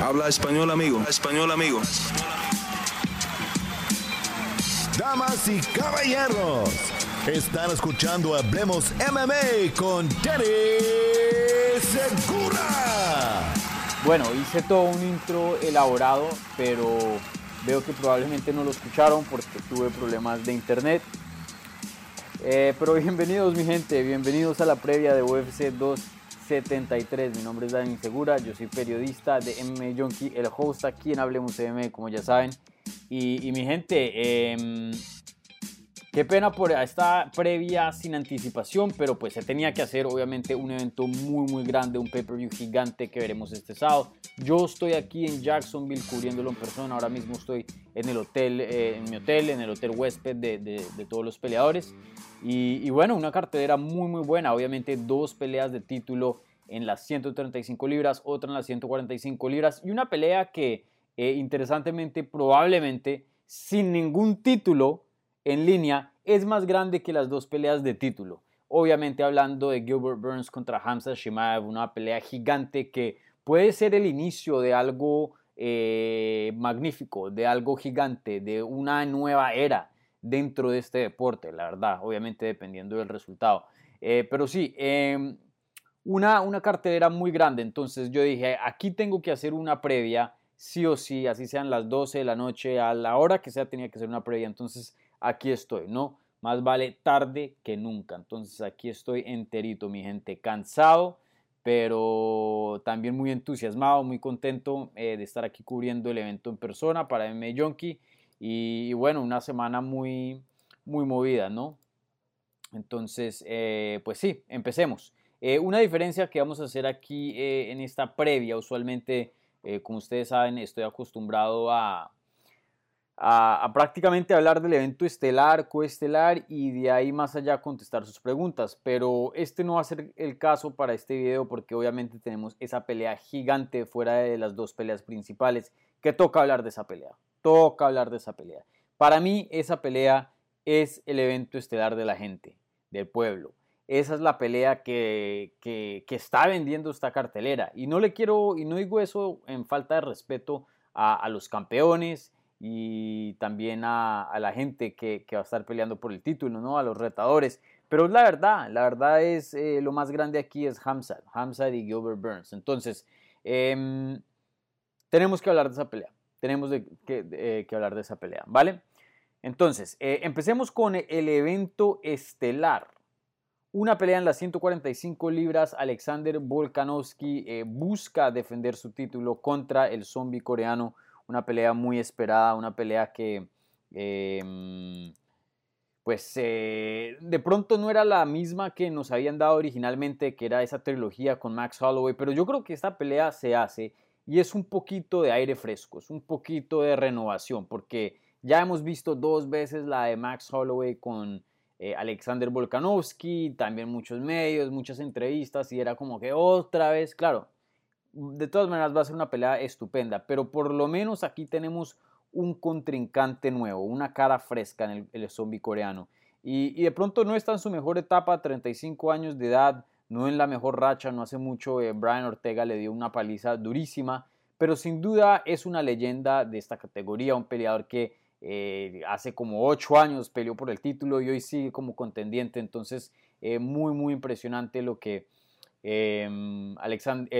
Habla español, amigo. Español, amigo. Damas y caballeros, están escuchando Hablemos MMA con Danny Segura. Bueno, hice todo un intro elaborado, pero veo que probablemente no lo escucharon porque tuve problemas de internet. Eh, pero bienvenidos mi gente, bienvenidos a la previa de UFC 273. Mi nombre es Dani Segura, yo soy periodista de MMA Junkie, el host aquí en Hablemos MMA, como ya saben. Y, mi gente, em, qué pena por esta previa sin anticipación, pero pues se tenía que hacer obviamente un evento muy muy grande, un pay-per-view gigante que veremos este sábado. Yo estoy aquí en Jacksonville cubriéndolo en persona, ahora mismo estoy en el hotel, eh, en mi hotel, en el hotel huésped de, de todos los peleadores. Y, bueno, una cartelera muy muy buena, obviamente dos peleas de título en las 135 libras, otra en las 145 libras y una pelea que eh, interesantemente probablemente sin ningún título en línea es más grande que las dos peleas de título. Obviamente hablando de Gilbert Burns contra Hamza Shimaev, una pelea gigante que puede ser el inicio de algo eh, magnífico, de algo gigante, de una nueva era dentro de este deporte, la verdad, obviamente dependiendo del resultado. Eh, pero sí, em, una, una cartelera muy grande, entonces yo dije, aquí tengo que hacer una previa, sí o sí, así sean las 12 de la noche, a la hora que sea tenía que ser una previa, entonces aquí estoy, ¿no? Más vale tarde que nunca, entonces aquí estoy enterito, mi gente, cansado, pero también muy entusiasmado, muy contento eh, de estar aquí cubriendo el evento en persona para M. Junkie y, bueno, una semana muy, muy movida, ¿no? Entonces, eh, pues sí, empecemos. Eh, una diferencia que vamos a hacer aquí en esta previa, usualmente, como ustedes saben, estoy acostumbrado a, a, prácticamente hablar del evento estelar, coestelar y de ahí más allá contestar sus preguntas. Pero este no va a ser el caso para este video porque obviamente tenemos esa pelea gigante fuera de las dos peleas principales que toca hablar de esa pelea toca hablar de esa pelea. Para mí esa pelea es el evento estelar de la gente, del pueblo. Esa es la pelea que, que, está vendiendo esta cartelera. Y no le quiero, y no digo eso en falta de respeto a, los campeones y también a, la gente que, va a estar peleando por el título, ¿no? A los retadores. Pero la verdad, la verdad es eh, lo más grande aquí es Hamza, Hamza y Gilbert Burns. Entonces, em, tenemos que hablar de esa pelea tenemos eh, que, hablar de esa pelea, ¿vale? Entonces, eh, empecemos con el evento estelar. Una pelea en las 145 libras, Alexander Volkanovski busca defender su título contra el zombie coreano. Una pelea muy esperada, una pelea que em, pues de pronto no era la misma que nos habían dado originalmente, que era esa trilogía con Max Holloway, pero yo creo que esta pelea se hace y es un poquito de aire fresco, es un poquito de renovación, porque ya hemos visto dos veces la de Max Holloway con eh, Alexander Volkanovski, también muchos medios, muchas entrevistas, y era como que otra vez, claro, de todas maneras va a ser una pelea estupenda, pero por lo menos aquí tenemos un contrincante nuevo, una cara fresca en el, zombie coreano. Y, de pronto no está en su mejor etapa, 35 años de edad, no en la mejor racha, no hace mucho eh, Brian Ortega le dio una paliza durísima, pero sin duda es una leyenda de esta categoría, un peleador que eh, hace como ocho años peleó por el título y hoy sigue como contendiente, entonces eh, muy muy impresionante lo que em,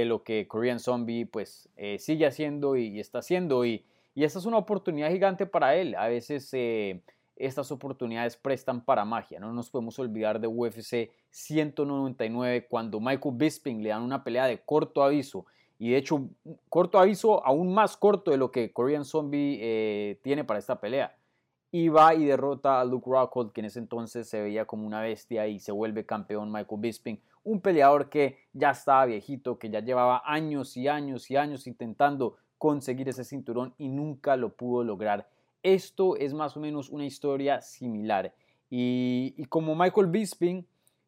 lo que Korean Zombie pues sigue haciendo y, está haciendo y, y, esta es una oportunidad gigante para él, a veces estas oportunidades prestan para magia. No nos podemos olvidar de UFC 199 cuando Michael Bisping le dan una pelea de corto aviso. Y de hecho, corto aviso aún más corto de lo que Korean Zombie eh, tiene para esta pelea. Y va y derrota a Luke Rockhold, que en ese entonces se veía como una bestia y se vuelve campeón Michael Bisping. Un peleador que ya estaba viejito, que ya llevaba años y años y años intentando conseguir ese cinturón y nunca lo pudo lograr. Esto es más o menos una historia similar. Y, como Michael Bisping,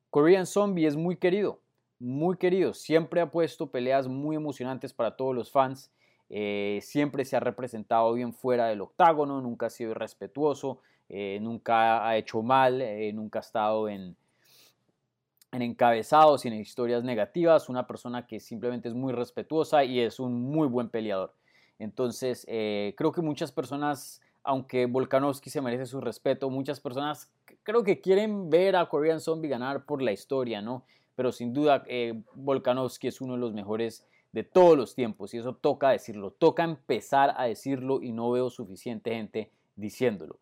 Korean Zombie es muy querido, muy querido. Siempre ha puesto peleas muy emocionantes para todos los fans. Eh, siempre se ha representado bien fuera del octágono, nunca ha sido irrespetuoso, eh, nunca ha hecho mal, eh, nunca ha estado en, en encabezados y en historias negativas. Una persona que simplemente es muy respetuosa y es un muy buen peleador. Entonces, creo que muchas personas, aunque Volkanovski se merece su respeto, muchas personas creo que quieren ver a Korean Zombie ganar por la historia, ¿no? Pero sin duda, Volkanovski es uno de los mejores de todos los tiempos y eso toca decirlo, toca empezar a decirlo y no veo suficiente gente diciéndolo.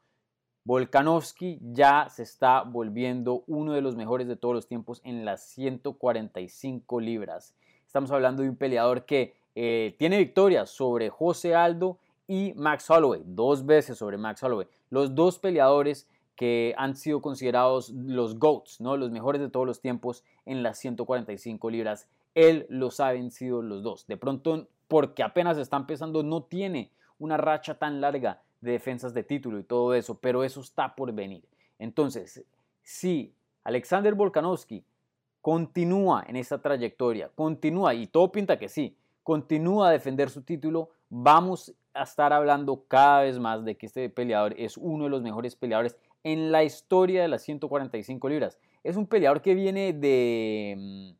Volkanovski ya se está volviendo uno de los mejores de todos los tiempos en las 145 libras. Estamos hablando de un peleador que eh, tiene victorias sobre José Aldo y Max Holloway, dos veces sobre Max Holloway. Los dos peleadores que han sido considerados los GOATs, ¿no? los mejores de todos los tiempos en las 145 libras. Él los ha vencido los dos. De pronto, porque apenas está empezando, no tiene una racha tan larga de defensas de título y todo eso, pero eso está por venir. Entonces, si Alexander Volkanovski continúa en esta trayectoria, continúa, y todo pinta que sí, continúa a defender su título, vamos a estar hablando cada vez más de que este peleador es uno de los mejores peleadores en la historia de las 145 libras. Es un peleador que viene de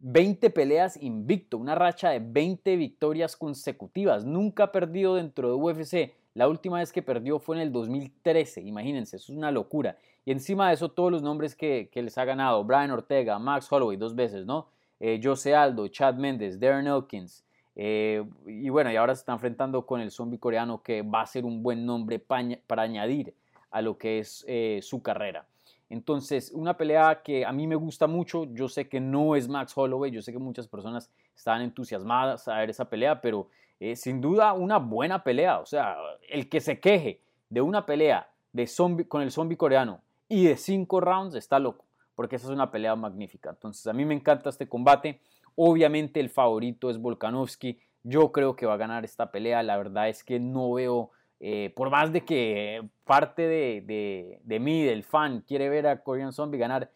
20 mm, peleas invicto, una racha de 20 victorias consecutivas. Nunca ha perdido dentro de UFC. La última vez que perdió fue en el 2013, imagínense, eso es una locura. Y encima de eso, todos los nombres que, que les ha ganado, Brian Ortega, Max Holloway dos veces, ¿no? eh, Jose Aldo, Chad Mendes, Darren Elkins. Eh, y bueno, y ahora se está enfrentando con el zombie coreano que va a ser un buen nombre para añadir a lo que es eh, su carrera. Entonces, una pelea que a mí me gusta mucho, yo sé que no es Max Holloway, yo sé que muchas personas están entusiasmadas a ver esa pelea, pero eh, sin duda una buena pelea. O sea, el que se queje de una pelea de zombie, con el zombie coreano y de cinco rounds está loco porque esa es una pelea magnífica. Entonces a mí me encanta este combate. Obviamente el favorito es Volkanovski. Yo creo que va a ganar esta pelea. La verdad es que no veo, eh, por más de que parte de, de, mí, del fan, quiere ver a Korean Zombie ganar,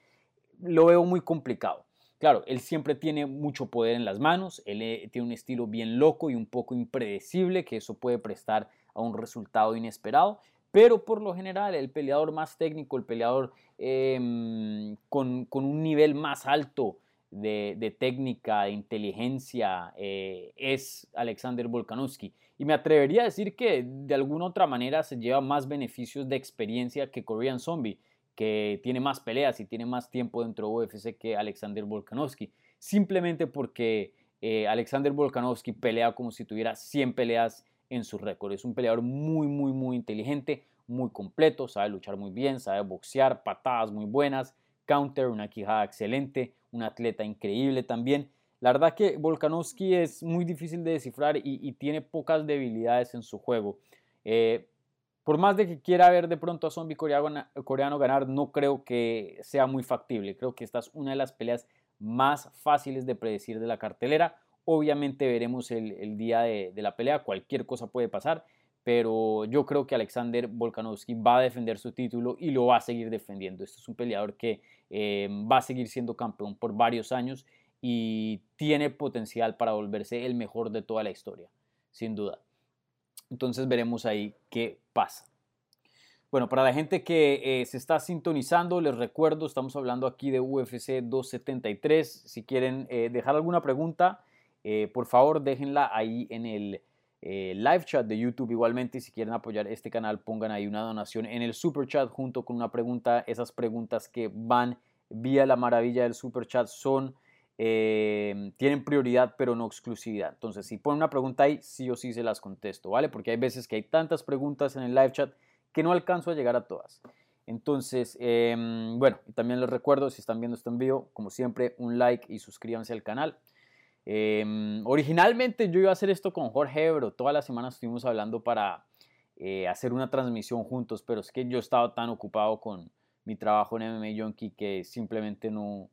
lo veo muy complicado. Claro, él siempre tiene mucho poder en las manos, él eh, tiene un estilo bien loco y un poco impredecible, que eso puede prestar a un resultado inesperado, pero por lo general el peleador más técnico, el peleador em, con, un nivel más alto de, técnica, de inteligencia, eh, es Alexander Volkanovski. Y me atrevería a decir que de alguna otra manera se lleva más beneficios de experiencia que Korean Zombie, que tiene más peleas y tiene más tiempo dentro de UFC que Alexander Volkanovski. Simplemente porque eh, Alexander Volkanovski pelea como si tuviera 100 peleas en su récord. Es un peleador muy, muy, muy inteligente, muy completo, sabe luchar muy bien, sabe boxear, patadas muy buenas, counter, una quijada excelente, un atleta increíble también. La verdad que Volkanovski es muy difícil de descifrar y, tiene pocas debilidades en su juego. Eh, por más de que quiera ver de pronto a Zombie coreano, ganar, no creo que sea muy factible. Creo que esta es una de las peleas más fáciles de predecir de la cartelera. Obviamente veremos el, día de, la pelea, cualquier cosa puede pasar, pero yo creo que Alexander Volkanovski va a defender su título y lo va a seguir defendiendo. Este es un peleador que eh, va a seguir siendo campeón por varios años y tiene potencial para volverse el mejor de toda la historia, sin duda. Entonces veremos ahí qué pasa. Bueno, para la gente que eh, se está sintonizando, les recuerdo, estamos hablando aquí de UFC 273. Si quieren eh, dejar alguna pregunta, eh, por favor, déjenla ahí en el live chat de YouTube igualmente. Si quieren apoyar este canal, pongan ahí una donación en el super chat junto con una pregunta. Esas preguntas que van vía la maravilla del super chat son... Eh, tienen prioridad pero no exclusividad. Entonces, si ponen una pregunta ahí, sí o sí se las contesto, ¿vale? Porque hay veces que hay tantas preguntas en el live chat que no alcanzo a llegar a todas. Entonces, em, bueno, también les recuerdo, si están viendo este envío, como siempre, un like y suscríbanse al canal. Em, originalmente yo iba a hacer esto con Jorge Ebro, todas las semanas estuvimos hablando para eh, hacer una transmisión juntos, pero es que yo estaba tan ocupado con mi trabajo en MMA Junkie que simplemente no,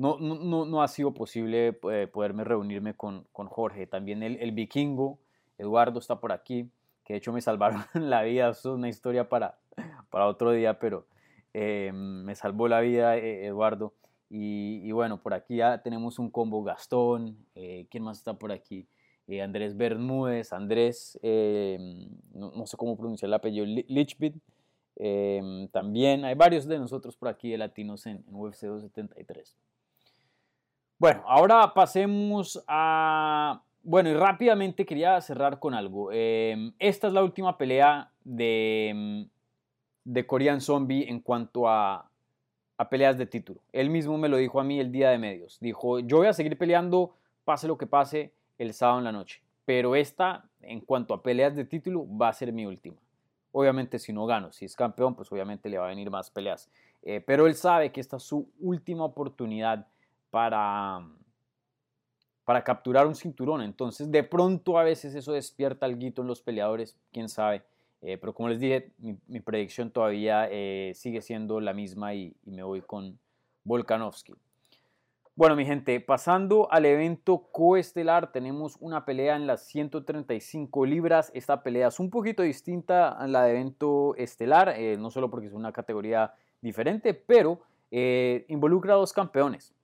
no, no, no ha sido posible eh, poderme reunirme con, con Jorge. También el, el, vikingo, Eduardo está por aquí, que de hecho me salvaron la vida, es una historia para, para otro día, pero em, me salvó la vida eh, Eduardo. Y, bueno, por aquí ya tenemos un combo Gastón. Eh, ¿Quién más está por aquí? Eh, Andrés Bermúdez, Andrés, eh, no, sé cómo pronunciar el apellido, Lichbit. también hay varios de nosotros por aquí de latinos en, UFC 273. Bueno, ahora pasemos a bueno, y rápidamente quería cerrar con algo. Em, esta es la última pelea de, em, de Korean Zombie en cuanto a, a peleas de título. Él mismo me lo dijo a mí el día de medios. Dijo, yo voy a seguir peleando, pase lo que pase, el sábado en la noche. Pero esta, en cuanto a peleas de título, va a ser mi última. Obviamente si no gano, si es campeón, pues obviamente le va a venir más peleas. Eh, pero él sabe que esta es su última oportunidad para, para capturar un cinturón. Entonces, de pronto a veces eso despierta algo en los peleadores, quién sabe. Eh, pero como les dije, mi, predicción todavía eh, sigue siendo la misma y, me voy con Volkanovski. Bueno, mi gente, pasando al evento coestelar, tenemos una pelea en las 135 libras. Esta pelea es un poquito distinta a la de evento estelar, eh, no solo porque es una categoría diferente, pero involucra a dos campeones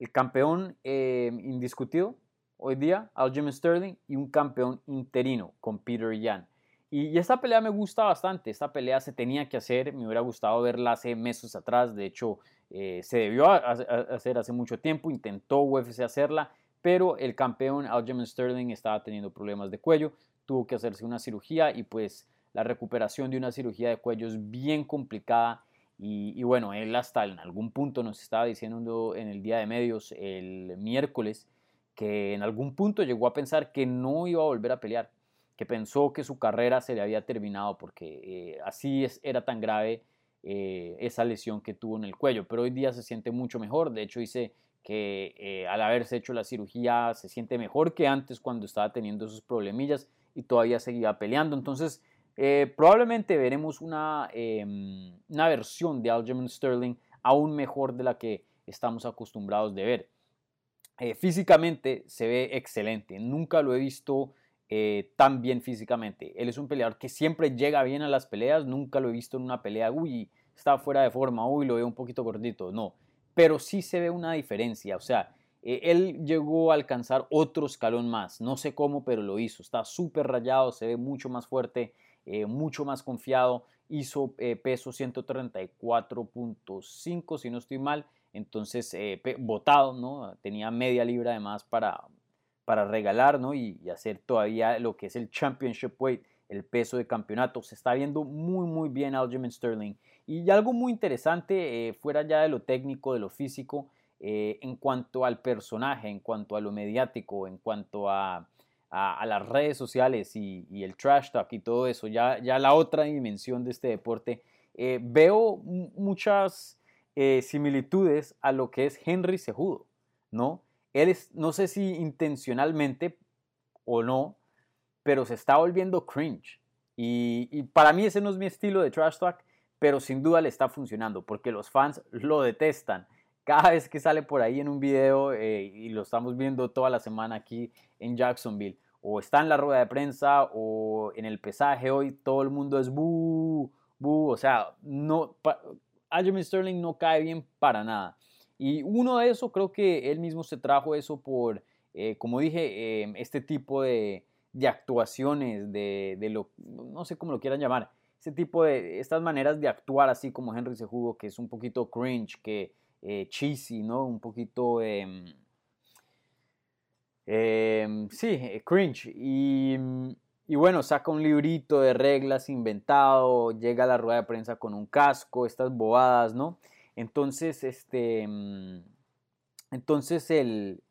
el campeón eh, indiscutido hoy día, Aljamain Sterling, y un campeón interino con Peter Yan. Y, esta pelea me gusta bastante, esta pelea se tenía que hacer, me hubiera gustado verla hace meses atrás, de hecho eh, se debió hacer hace mucho tiempo, intentó UFC hacerla, pero el campeón Aljamain Sterling estaba teniendo problemas de cuello, tuvo que hacerse una cirugía y pues la recuperación de una cirugía de cuello es bien complicada y, bueno, él hasta en algún punto nos estaba diciendo en el día de medios el miércoles que en algún punto llegó a pensar que no iba a volver a pelear, que pensó que su carrera se le había terminado porque eh, así es, era tan grave eh, esa lesión que tuvo en el cuello. Pero hoy día se siente mucho mejor, de hecho dice que eh, al haberse hecho la cirugía se siente mejor que antes cuando estaba teniendo esos problemillas y todavía seguía peleando. Entonces eh, probablemente veremos una, em, una versión de Aljamain Sterling aún mejor de la que estamos acostumbrados de ver. Eh, físicamente se ve excelente, nunca lo he visto eh, tan bien físicamente. Él es un peleador que siempre llega bien a las peleas, nunca lo he visto en una pelea, uy, está fuera de forma, uy, lo veo un poquito gordito, no, pero sí se ve una diferencia, o sea, él llegó a alcanzar otro escalón más, no sé cómo, pero lo hizo, está súper rayado, se ve mucho más fuerte, eh, mucho más confiado, hizo eh, peso 134.5 si no estoy mal, entonces eh, votado, ¿no? tenía media libra además para, para regalar ¿no? y, hacer todavía lo que es el championship weight, el peso de campeonato. Se está viendo muy muy bien Aljamain Sterling. Y algo muy interesante, fuera ya de lo técnico, de lo físico, en cuanto al personaje, en cuanto a lo mediático, en cuanto a a, las redes sociales y, el trash talk y todo eso, ya, ya la otra dimensión de este deporte, eh, veo muchas eh, similitudes a lo que es Henry Sejudo, ¿no? Él es, no sé si intencionalmente o no, pero se está volviendo cringe. Y, para mí ese no es mi estilo de trash talk, pero sin duda le está funcionando porque los fans lo detestan. Cada vez que sale por ahí en un video eh, y lo estamos viendo toda la semana aquí en Jacksonville, o está en la rueda de prensa o en el pesaje hoy, todo el mundo es bu, bu, o sea, no, Aljamain Sterling no cae bien para nada. Y uno de eso, creo que él mismo se trajo eso por, eh, como dije, em, este tipo de, de actuaciones, de, de, lo, no sé cómo lo quieran llamar, ese tipo de, estas maneras de actuar así como Henry se jugó, que es un poquito cringe, que eh, cheesy, ¿no? Un poquito... Eh, Em, sí, eh, cringe. Y, y, bueno, saca un librito de reglas inventado, llega a la rueda de prensa con un casco, estas bobadas, ¿no? Entonces, este, mm, entonces el,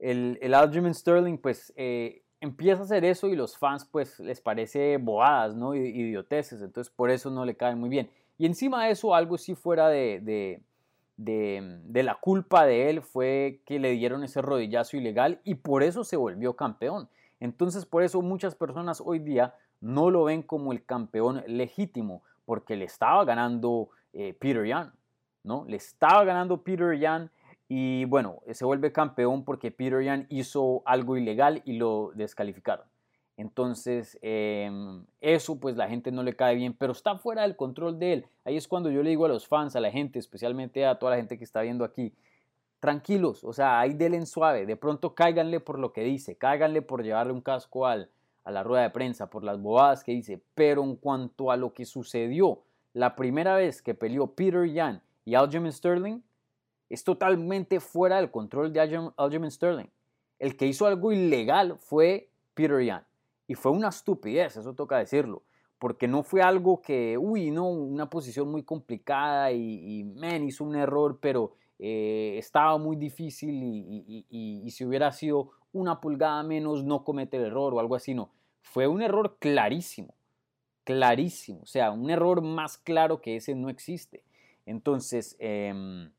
el, el Sterling, pues, eh, empieza a hacer eso y los fans, pues, les parece bobadas, ¿no? Idioteces, entonces por eso no le caen muy bien. Y encima de eso, algo sí fuera de, la culpa de él fue que le dieron ese rodillazo ilegal y por eso se volvió campeón. Entonces por eso muchas personas hoy día no lo ven como el campeón legítimo, porque le estaba ganando eh, Peter Yan, ¿no? Le estaba ganando Peter Yan y bueno, se vuelve campeón porque Peter Yan hizo algo ilegal y lo descalificaron. Entonces, em, eso pues la gente no le cae bien, pero está fuera del control de él. Ahí es cuando yo le digo a los fans, a la gente, especialmente a toda la gente que está viendo aquí, tranquilos, o sea, ahí denle suave, de pronto cáiganle por lo que dice, cáiganle por llevarle un casco al, a la rueda de prensa, por las bobadas que dice, pero en cuanto a lo que sucedió la primera vez que peleó Peter Yan y Aljamain Sterling, es totalmente fuera del control de Aljamain Sterling. El que hizo algo ilegal fue Peter Yan. Y fue una estupidez, eso toca decirlo. Porque no fue algo que, uy, no, una posición muy complicada y, y man, hizo un error, pero eh, estaba muy difícil y, si hubiera sido una pulgada menos no comete el error o algo así, no. Fue un error clarísimo, clarísimo. O sea, un error más claro que ese no existe. Entonces, em,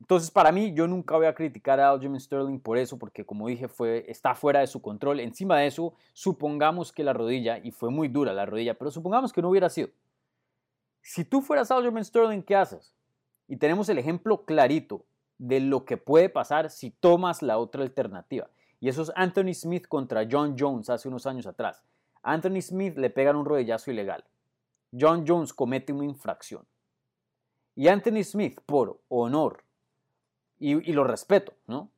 entonces para mí yo nunca voy a criticar a Aljamain Sterling por eso, porque como dije, fue, está fuera de su control. Encima de eso, supongamos que la rodilla, y fue muy dura la rodilla, pero supongamos que no hubiera sido. Si tú fueras Aljamain Sterling, ¿qué haces? Y tenemos el ejemplo clarito de lo que puede pasar si tomas la otra alternativa. Y eso es Anthony Smith contra John Jones hace unos años atrás. Anthony Smith le pegan un rodillazo ilegal. John Jones comete una infracción. Y Anthony Smith, por honor, y, lo respeto, ¿no?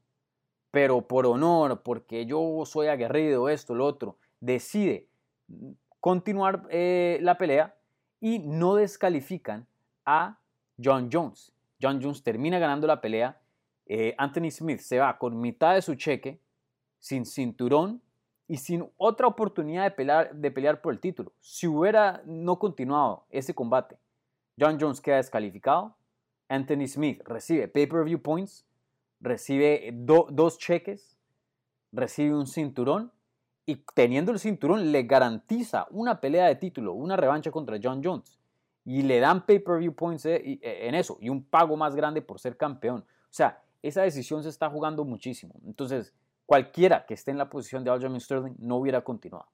Pero por honor, porque yo soy aguerrido, esto, lo otro, decide continuar eh, la pelea y no descalifican a John Jones. John Jones termina ganando la pelea. Eh, Anthony Smith se va con mitad de su cheque, sin cinturón y sin otra oportunidad de pelear, de pelear por el título. Si hubiera no continuado ese combate, John Jones queda descalificado. Anthony Smith recibe pay-per-view points, recibe dos cheques, recibe un cinturón y teniendo el cinturón le garantiza una pelea de título, una revancha contra John Jones y le dan pay-per-view points eh, eh, en eso y un pago más grande por ser campeón. O sea, esa decisión se está jugando muchísimo. Entonces, cualquiera que esté en la posición de Aljamain Sterling no hubiera continuado.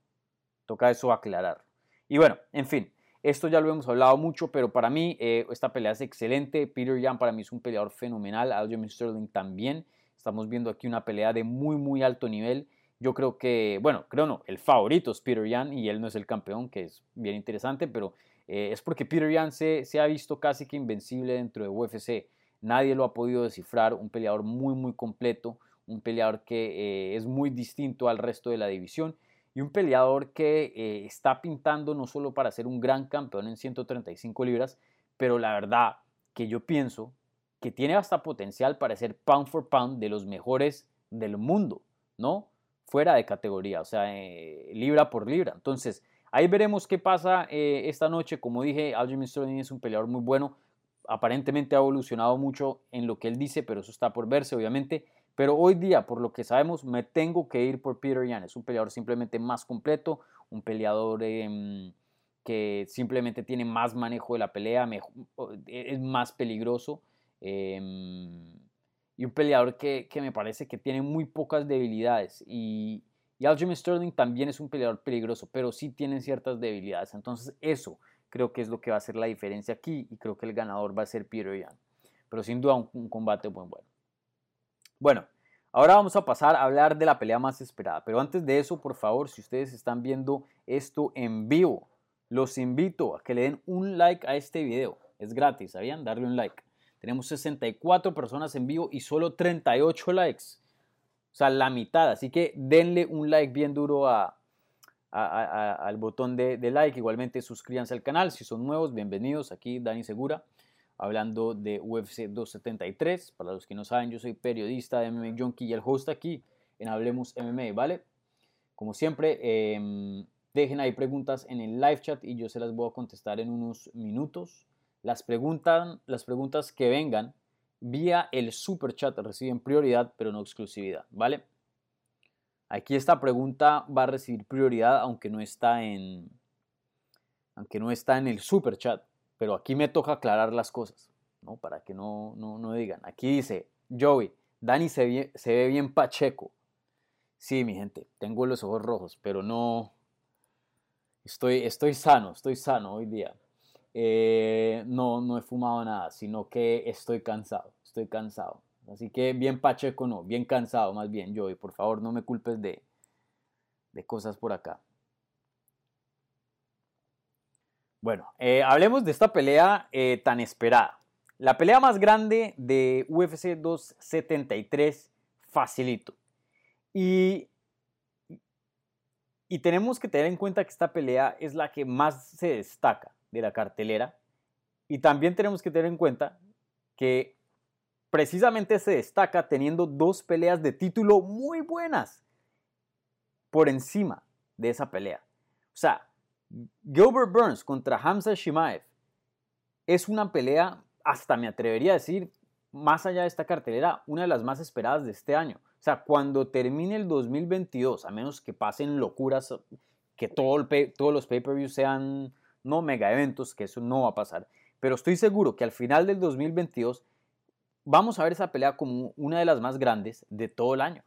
Toca eso aclarar. Y bueno, en fin, esto ya lo hemos hablado mucho, pero para mí eh, esta pelea es excelente. Peter Yan para mí es un peleador fenomenal. Aljamain Sterling también. Estamos viendo aquí una pelea de muy, muy alto nivel. Yo creo que, bueno, creo no, el favorito es Peter Yan y él no es el campeón, que es bien interesante, pero eh, es porque Peter Yan se, ha visto casi que invencible dentro de UFC. Nadie lo ha podido descifrar, un peleador muy muy completo, un peleador que eh, es muy distinto al resto de la división y un peleador que eh, está pintando no solo para ser un gran campeón en 135 libras, pero la verdad que yo pienso que tiene hasta potencial para ser pound for pound de los mejores del mundo, ¿no? Fuera de categoría, o sea, libra por libra. Entonces, Ahí veremos qué pasa eh, esta noche. Como dije, Aljamain Sterling es un peleador muy bueno. Aparentemente ha evolucionado mucho en lo que él dice, pero eso está por verse, obviamente. Pero hoy día, por lo que sabemos, me tengo que ir por Peter Yan. Es un peleador simplemente más completo, un peleador em, que simplemente tiene más manejo de la pelea, es más peligroso. Em, y un peleador que, me parece que tiene muy pocas debilidades. Y, y Aljamain Sterling también es un peleador peligroso, pero sí tiene ciertas debilidades. Entonces eso creo que es lo que va a hacer la diferencia aquí y creo que el ganador va a ser Peter Yan. Pero sin duda un, combate muy bueno. Bueno, ahora vamos a pasar a hablar de la pelea más esperada. Pero antes de eso, por favor, si ustedes están viendo esto en vivo, los invito a que le den un like a este video. Es gratis, ¿sabían? Darle un like. Tenemos 64 personas en vivo y solo 38 likes. O sea, la mitad. Así que denle un like bien duro a, al botón de, like. Igualmente suscríbanse al canal. Si son nuevos, bienvenidos. Aquí Dani Segura, hablando de UFC 273. Para los que no saben, yo soy periodista de MMA Junkie y el host aquí en Hablemos MMA, ¿vale? Como siempre, em, dejen ahí preguntas en el live chat y yo se las voy a contestar en unos minutos. Las, preguntas, las preguntas que vengan vía el super chat reciben prioridad, pero no exclusividad, ¿vale? Aquí esta pregunta va a recibir prioridad aunque no está en aunque no está en el super chat, pero aquí me toca aclarar las cosas, ¿no? Para que no, no, digan. Aquí dice, Joey, Dani se se ve bien pacheco. Sí, mi gente, tengo los ojos rojos, pero no... Estoy, estoy sano, estoy sano hoy día. Eh, no, no he fumado nada, sino que estoy cansado, estoy cansado. Así que bien pacheco no, bien cansado más bien, yo, y por favor no me culpes de, de cosas por acá. Bueno, eh, hablemos de esta pelea eh, tan esperada. La pelea más grande de UFC 273, facilito. Y, y tenemos que tener en cuenta que esta pelea es la que más se destaca de la cartelera. Y también tenemos que tener en cuenta que precisamente se destaca teniendo dos peleas de título muy buenas por encima de esa pelea. O sea, Gilbert Burns contra Hamza Shimaev es una pelea, hasta me atrevería a decir, más allá de esta cartelera, una de las más esperadas de este año. O sea, cuando termine el 2022, a menos que pasen locuras, que todo todos los pay-per-views sean no mega eventos, que eso no va a pasar, pero estoy seguro que al final del 2022 vamos a ver esa pelea como una de las más grandes de todo el año.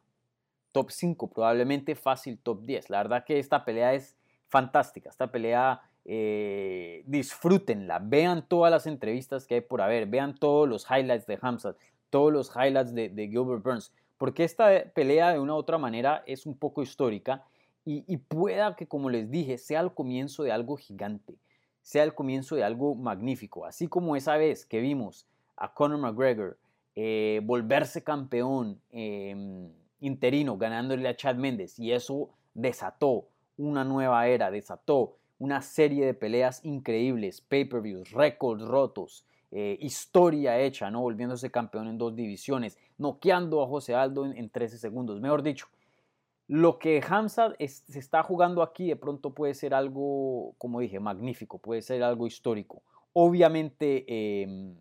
Top 5, probablemente fácil top 10. La verdad que esta pelea es fantástica. Esta pelea eh, disfrútenla, vean todas las entrevistas que hay por haber, vean todos los highlights de Hamzat, todos los highlights de, Gilbert Burns, porque esta pelea de una u otra manera es un poco histórica y, pueda que, como les dije, sea el comienzo de algo gigante, sea el comienzo de algo magnífico, así como esa vez que vimos a Conor McGregor eh, volverse campeón em, interino ganándole a Chad Méndez y eso desató una nueva era, desató una serie de peleas increíbles, pay-per-views, récords rotos, eh, historia hecha, ¿no? Volviéndose campeón en dos divisiones, noqueando a José Aldo en, 13 segundos. Mejor dicho, lo que Hamza se está jugando aquí de pronto puede ser algo, como dije, magnífico, puede ser algo histórico. Obviamente em,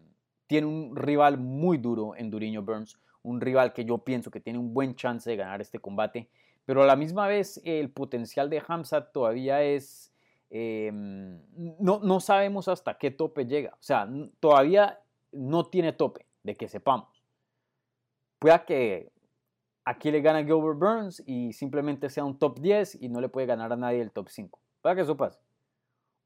tiene un rival muy duro en Duriño Burns, un rival que yo pienso que tiene un buen chance de ganar este combate, pero a la misma vez el potencial de Hamza todavía es Em, no, no sabemos hasta qué tope llega. O sea, todavía no tiene tope, de que sepamos. Pueda que aquí le gana Gilbert Burns y simplemente sea un top 10 y no le puede ganar a nadie el top 5. Pueda que eso pase.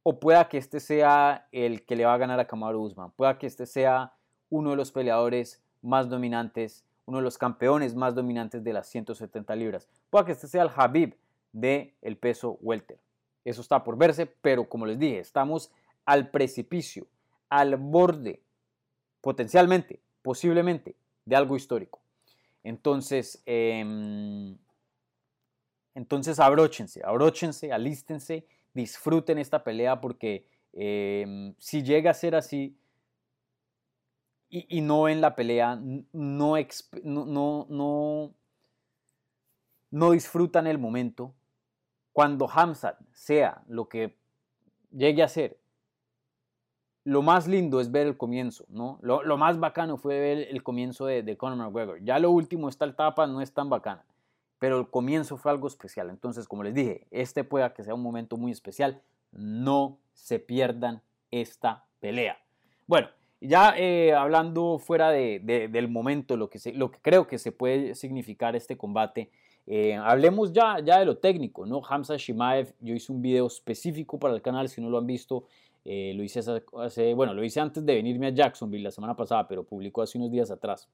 O pueda que este sea el que le va a ganar a Kamaru Usman. Pueda que este sea uno de los peleadores más dominantes, uno de los campeones más dominantes de las 170 libras. Pueda que este sea el Habib del el peso welter. Eso está por verse, pero como les dije, estamos al precipicio, al borde, potencialmente, posiblemente, de algo histórico. Entonces, em, entonces abróchense, abróchense, alístense, disfruten esta pelea porque em, si llega a ser así y, no en la pelea, no, no, no, no disfrutan el momento, cuando Hamzat sea lo que llegue a ser, lo más lindo es ver el comienzo, ¿no? Lo, más bacano fue ver el comienzo de, de, Conor McGregor. Ya lo último, esta etapa no es tan bacana, pero el comienzo fue algo especial. Entonces, como les dije, este pueda que sea un momento muy especial. No se pierdan esta pelea. Bueno, ya eh, hablando fuera del momento, lo que, lo que creo que se puede significar este combate, eh, hablemos ya, ya de lo técnico, ¿no? Hamza Shimaev, yo hice un video específico para el canal, si no lo han visto, eh, lo hice hace, bueno, lo hice antes de venirme a Jacksonville la semana pasada, pero publicó hace unos días atrás.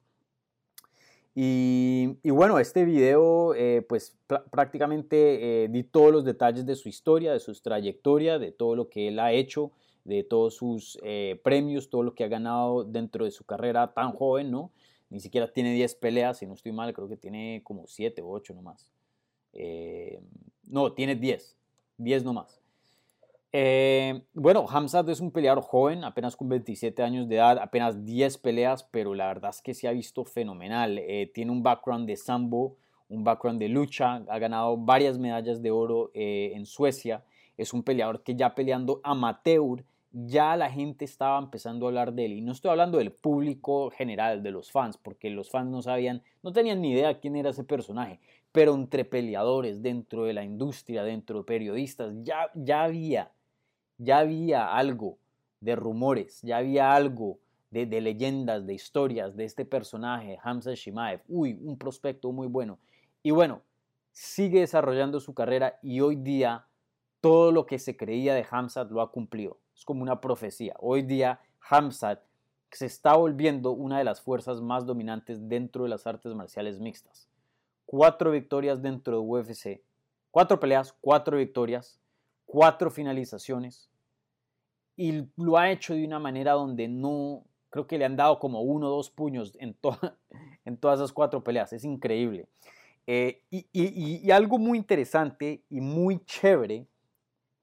Y, bueno, este video, eh, pues prácticamente di todos los detalles de su historia, de su trayectoria, de todo lo que él ha hecho, de todos sus premios, todo lo que ha ganado dentro de su carrera tan joven, ¿no? Ni siquiera tiene 10 peleas, si no estoy mal, creo que tiene como 7 o 8 nomás. Eh, no, tiene 10. 10 nomás. Eh, bueno, Hamzat es un peleador joven, apenas con 27 años de edad, apenas 10 peleas, pero la verdad es que se ha visto fenomenal. Eh, tiene un background de sambo, un background de lucha, ha ganado varias medallas de oro en Suecia. Es un peleador que ya peleando amateur ya la gente estaba empezando a hablar de él. Y no estoy hablando del público general, de los fans, porque los fans no sabían, no tenían ni idea quién era ese personaje. Pero entre peleadores, dentro de la industria, dentro de periodistas, ya, ya había, ya había algo de rumores, ya había algo de, de leyendas, de historias de este personaje, Hamza Shimaev. Uy, un prospecto muy bueno. Y bueno, sigue desarrollando su carrera y hoy día todo lo que se creía de Hamza lo ha cumplido es como una profecía. Hoy día Hamzat se está volviendo una de las fuerzas más dominantes dentro de las artes marciales mixtas. Cuatro victorias dentro de UFC, cuatro peleas, cuatro victorias, cuatro finalizaciones. Y lo ha hecho de una manera donde no, creo que le han dado como uno o dos puños en, en todas esas cuatro peleas. Es increíble. Eh, y algo muy interesante y muy chévere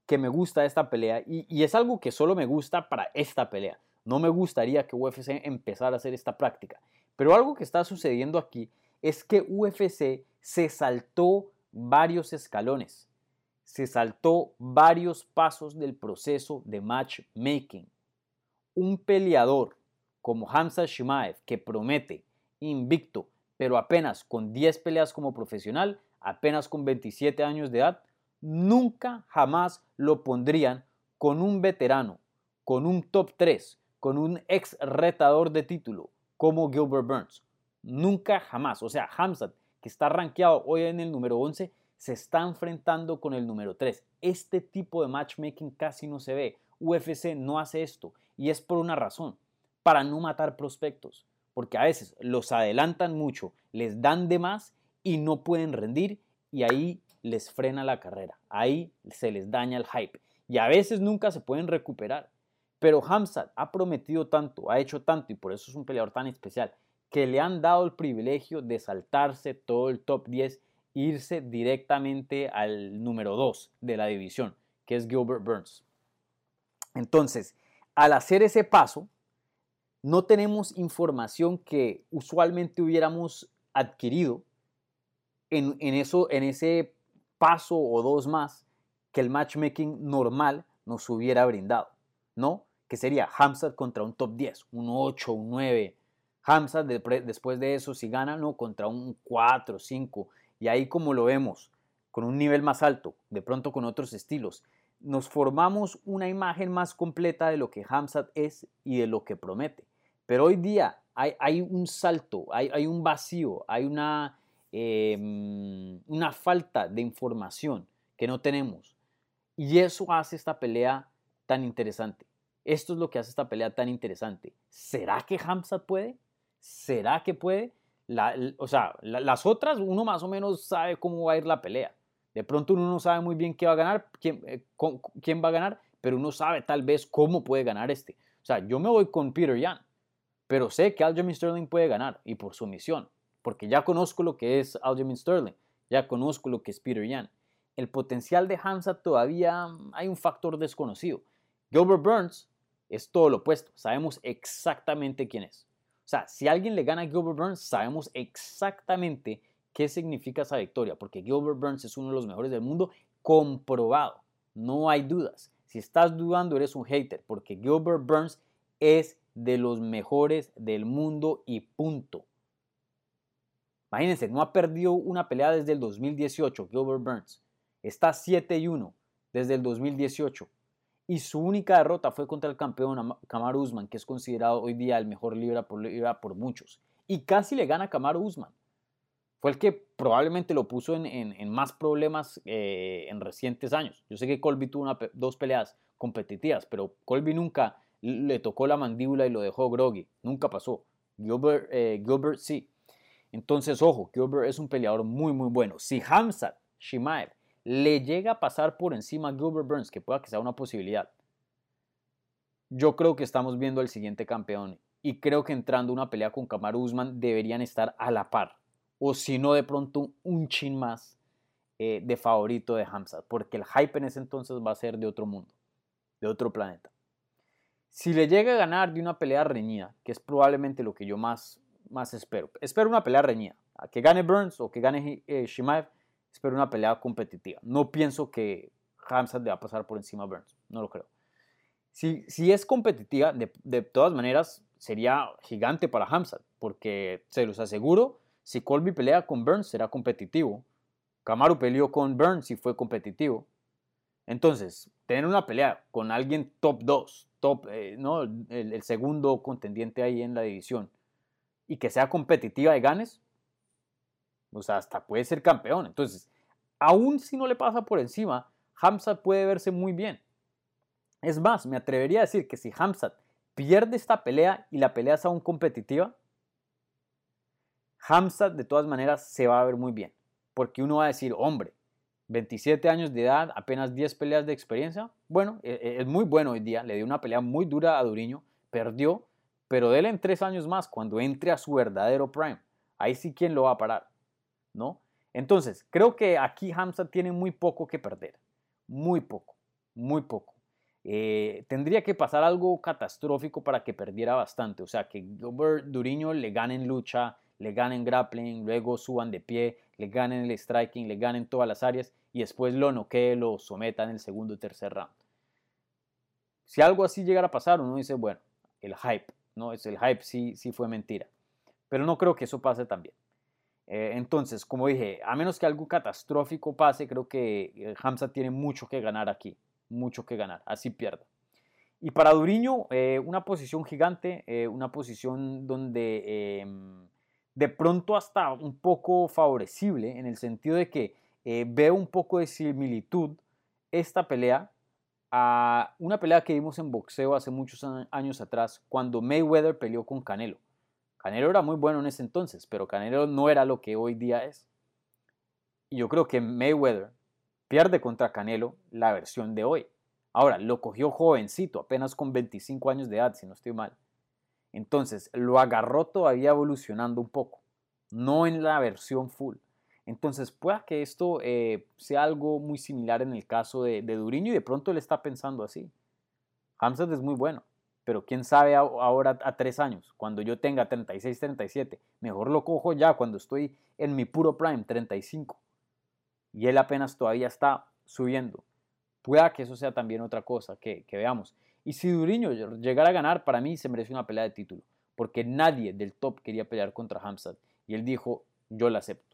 que me gusta esta pelea y, es algo que solo me gusta para esta pelea. No me gustaría que UFC empezara a hacer esta práctica, Pero algo que está sucediendo aquí es que UFC se saltó varios escalones, se saltó varios pasos del proceso de matchmaking. Un peleador como Hamza Shimaev, que promete invicto, pero apenas con 10 peleas como profesional, apenas con 27 años de edad, nunca jamás lo pondrían con un veterano, con un top 3, con un ex retador de título como Gilbert Burns. Nunca jamás. O sea, Hamzat, que está rankeado hoy en el número 11, se está enfrentando con el número 3. Este tipo de matchmaking casi no se ve. UFC no hace esto y es por una razón, para no matar prospectos, porque a veces los adelantan mucho, les dan de más y no pueden rendir y ahí les frena la carrera, ahí se les daña el hype y a veces nunca se pueden recuperar. Pero Hamzat ha prometido tanto, ha hecho tanto y por eso es un peleador tan especial, que le han dado el privilegio de saltarse todo el top 10 e irse directamente al número 2 de la división, que es Gilbert Burns. Entonces, al hacer ese paso, no tenemos información que usualmente hubiéramos adquirido en, eso, en ese paso o dos más que el matchmaking normal nos hubiera brindado, ¿no? Que sería Hamzat contra un top 10, un 8, un 9. Hamzat después de eso, si gana, ¿no? Contra un 4, 5. Y ahí como lo vemos, con un nivel más alto, de pronto con otros estilos, nos formamos una imagen más completa de lo que Hamzat es y de lo que promete. Pero hoy día hay, un salto, hay, hay, un vacío, hay una, em, una falta de información que no tenemos. Y eso hace esta pelea tan interesante. Esto es lo que hace esta pelea tan interesante. ¿Será que Hamzat puede? ¿Será que puede? o sea, las otras uno más o menos sabe cómo va a ir la pelea. De pronto uno no sabe muy bien qué va a ganar, quién, eh, quién va a ganar, pero uno sabe tal vez cómo puede ganar este. O sea, yo me voy con Peter Yan, pero sé que Aljamain Sterling puede ganar y por su misión, porque ya conozco lo que es Aljamain Sterling, ya conozco lo que es Peter Yan. El potencial de Hamza todavía mm, hay un factor desconocido. Gilbert Burns es todo lo opuesto, sabemos exactamente quién es. O sea, si alguien le gana a Gilbert Burns, sabemos exactamente qué significa esa victoria, porque Gilbert Burns es uno de los mejores del mundo, comprobado, no hay dudas. Si estás dudando, eres un hater, porque Gilbert Burns es de los mejores del mundo y punto. Imagínense, no ha perdido una pelea desde el 2018, Gilbert Burns. Está 7 y 1 desde el 2018. Y su única derrota fue contra el campeón Kamaru Usman, que es considerado hoy día el mejor libra por por muchos. Y casi le gana a Usman fue el que probablemente lo puso en, más problemas eh, en recientes años. Yo sé que Colby tuvo dos peleas competitivas, pero Colby nunca le tocó la mandíbula y lo dejó groggy. Nunca pasó. Gilbert, eh, Gilbert sí. Entonces, ojo, Gilbert es un peleador muy, muy bueno. Si Hamzat Shimaev le llega a pasar por encima a Gilbert Burns, que pueda que sea una posibilidad, yo creo que estamos viendo al siguiente campeón. Y creo que entrando una pelea con Kamaru Usman deberían estar a la par o si no de pronto un chin más eh, de favorito de Hamzat, porque el hype en ese entonces va a ser de otro mundo, de otro planeta. Si le llega a ganar de una pelea reñida, que es probablemente lo que yo más, más espero, espero una pelea reñida, que gane Burns o que gane eh, Shimaev, espero una pelea competitiva. No pienso que Hamzat le va a pasar por encima a Burns, no lo creo. Si, si es competitiva, de, de todas maneras, sería gigante para Hamzat, porque se los aseguro, si Colby pelea con Burns, será competitivo. Kamaru peleó con Burns y fue competitivo. Entonces, tener una pelea con alguien top 2, top, eh, ¿no? El, segundo contendiente ahí en la división, y que sea competitiva y ganes, o sea, hasta puede ser campeón. Entonces, aún si no le pasa por encima, Hamzat puede verse muy bien. Es más, me atrevería a decir que si Hamzat pierde esta pelea y la pelea es aún competitiva, Hamzat de todas maneras se va a ver muy bien, porque uno va a decir, hombre, 27 años de edad, apenas 10 peleas de experiencia, bueno, e, e, es muy bueno hoy día, le dio una pelea muy dura a Duriño, perdió, pero déle en tres años más, cuando entre a su verdadero prime, ahí sí quién lo va a parar, ¿no? Entonces, creo que aquí Hamzat tiene muy poco que perder, muy poco, muy poco. Eh, tendría que pasar algo catastrófico para que perdiera bastante. O sea, que Gilbert Duriño le gane en lucha, le ganen grappling, luego suban de pie, le ganen el striking, le ganen todas las áreas y después lo noquee, lo someta en el segundo o tercer round. Si algo así llegara a pasar, uno dice, bueno, el hype, ¿no? Es el hype sí, sí fue mentira. Pero no creo que eso pase también. Eh, entonces, como dije, a menos que algo catastrófico pase, creo que eh, Hamza tiene mucho que ganar aquí mucho que ganar, así pierda. Y para Duriño, eh, una posición gigante, eh, una posición donde em, de pronto hasta un poco favorecible, en el sentido de que veo un poco de similitud esta pelea a una pelea que vimos en boxeo hace muchos años atrás, cuando Mayweather peleó con Canelo. Canelo era muy bueno en ese entonces, pero Canelo no era lo que hoy día es. Y yo creo que Mayweather pierde contra Canelo la versión de hoy. Ahora, lo cogió jovencito, apenas con 25 años de edad, si no estoy mal. Entonces, lo agarró todavía evolucionando un poco, no en la versión full. Entonces, pueda que esto eh, sea algo muy similar en el caso de, de Duriño y de pronto él está pensando así. Hamzat es muy bueno, pero quién sabe ahora a tres años, cuando yo tenga 36, 37, mejor lo cojo ya cuando estoy en mi puro prime, 35 y él apenas todavía está subiendo. Pueda que eso sea también otra cosa que, veamos. Y si Duriño llegara a ganar, para mí se merece una pelea de título, porque nadie del top quería pelear contra Hamzat y él dijo, yo la acepto.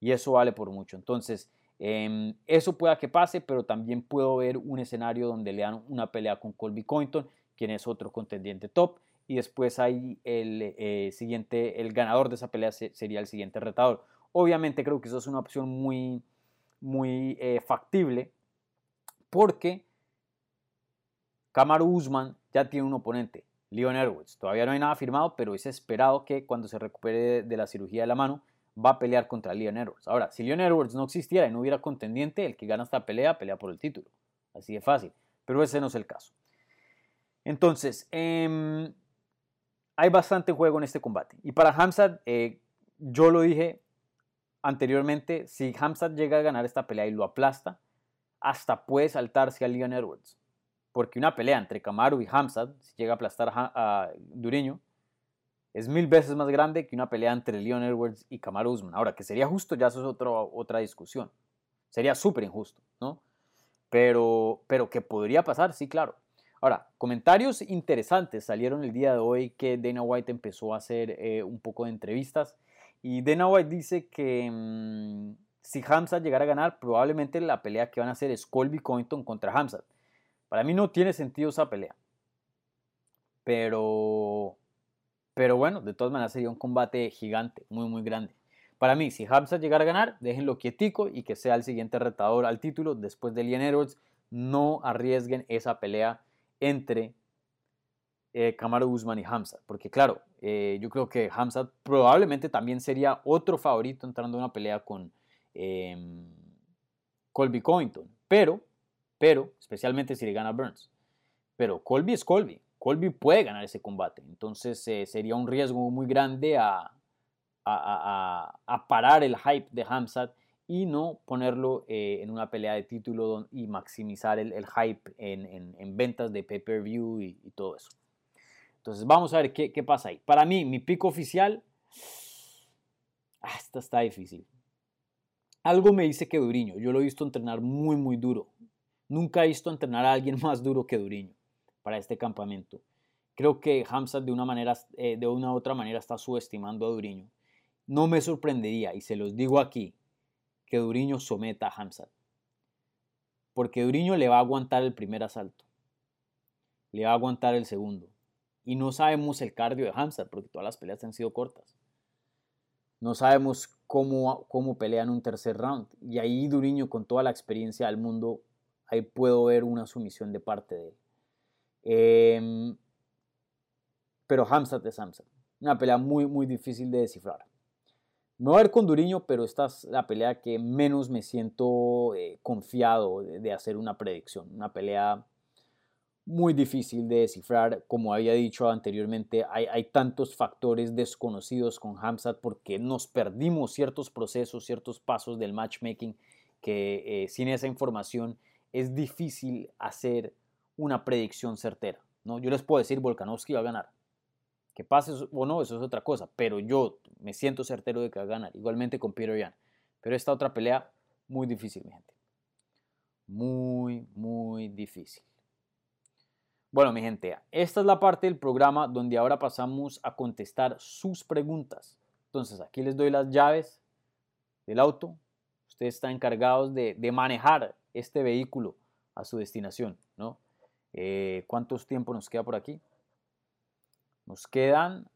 Y eso vale por mucho. Entonces, em, eso pueda que pase, pero también puedo ver un escenario donde le dan una pelea con Colby Cointon, quien es otro contendiente top, y después hay el eh, siguiente, el ganador de esa pelea sería el siguiente retador. Obviamente creo que eso es una opción muy, muy eh, factible porque Kamaru Usman ya tiene un oponente, Leon Edwards. Todavía no hay nada firmado, pero es esperado que cuando se recupere de la cirugía de la mano va a pelear contra Leon Edwards. Ahora, si Leon Edwards no existiera y no hubiera contendiente, el que gana esta pelea pelea por el título. Así de fácil. Pero ese no es el caso. Entonces, em, hay bastante juego en este combate. Y para Hamzat, eh, yo lo dije anteriormente, si Hamzat llega a ganar esta pelea y lo aplasta, hasta puede saltarse a Leon Edwards. Porque una pelea entre Kamaru y Hamzat, si llega a aplastar a, Duriño, es mil veces más grande que una pelea entre Leon Edwards y Kamaru Usman. Ahora, que sería justo, ya eso es otro, otra discusión. Sería súper injusto, ¿no? Pero, pero que podría pasar, sí, claro. Ahora, comentarios interesantes salieron el día de hoy que Dana White empezó a hacer eh, un poco de entrevistas y Dana White dice que mm, si Hamzat llegara a ganar, probablemente la pelea que van a hacer es Colby Covington contra Hamzat. Para mí no tiene sentido esa pelea. Pero, pero bueno, de todas maneras sería un combate gigante, muy, muy grande. Para mí, si Hamzat llegara a ganar, déjenlo quietico y que sea el siguiente retador al título después de Leon Edwards. No arriesguen esa pelea entre eh, Kamaru Usman y Hamzat. Porque claro, eh, yo creo que Hamzat probablemente también sería otro favorito entrando en una pelea con em, Colby Covington. Pero, pero, especialmente si le gana Burns. Pero Colby es Colby. Colby puede ganar ese combate. Entonces eh, sería un riesgo muy grande a, parar el hype de Hamzat y no ponerlo en una pelea de título y maximizar el, hype en, ventas de pay-per-view y todo eso. Entonces vamos a ver qué, pasa ahí. Para mí, mi pico oficial, ah, esta está difícil. Algo me dice que Duriño, yo lo he visto entrenar muy, muy duro. Nunca he visto entrenar a alguien más duro que Duriño para este campamento. Creo que Hamzat de una manera, eh, de una u otra manera está subestimando a Duriño. No me sorprendería, y se los digo aquí, que Duriño someta a Hamzat. Porque Duriño le va a aguantar el primer asalto. Le va a aguantar el segundo. Y no sabemos el cardio de Hamzat porque todas las peleas han sido cortas. No sabemos cómo, cómo pelean un tercer round. Y ahí Duriño, con toda la experiencia del mundo, ahí puedo ver una sumisión de parte de él. Em, pero Hamzat es Hamzat. Una pelea muy, muy difícil de descifrar. Me voy a ver con Duriño, pero esta es la pelea que menos me siento eh, confiado de, hacer una predicción. Una pelea muy difícil de descifrar. Como había dicho anteriormente, hay, tantos factores desconocidos con Hamzat porque nos perdimos ciertos procesos, ciertos pasos del matchmaking que eh, sin esa información es difícil hacer una predicción certera. ¿no? Yo les puedo decir, Volkanovski va a ganar. Que pase o no, eso es otra cosa, pero yo me siento certero de que va a ganar. Igualmente con Peter Yan. Pero esta otra pelea, muy difícil, mi gente. Muy, muy difícil. Bueno, mi gente, esta es la parte del programa donde ahora pasamos a contestar sus preguntas. Entonces, aquí les doy las llaves del auto. Ustedes están encargados de, manejar este vehículo a su destinación, ¿no? Eh, ¿Cuántos tiempo nos queda por aquí? Nos quedan,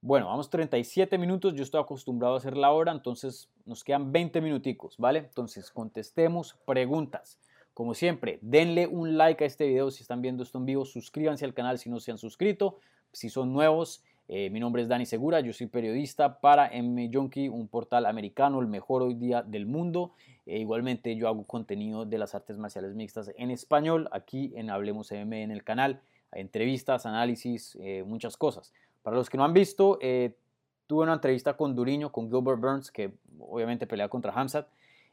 bueno, vamos 37 minutos. Yo estoy acostumbrado a hacer la hora, entonces nos quedan 20 minuticos, ¿vale? Entonces, contestemos preguntas. Como siempre, denle un like a este video si están viendo esto en vivo, suscríbanse al canal si no se han suscrito, si son nuevos. Eh, mi nombre es Dani Segura, yo soy periodista para M Junkie, un portal americano, el mejor hoy día del mundo. E igualmente yo hago contenido de las artes marciales mixtas en español, aquí en Hablemos M en el canal, entrevistas, análisis, eh, muchas cosas. Para los que no han visto, eh, tuve una entrevista con Duriño, con Gilbert Burns, que obviamente pelea contra Hamzat.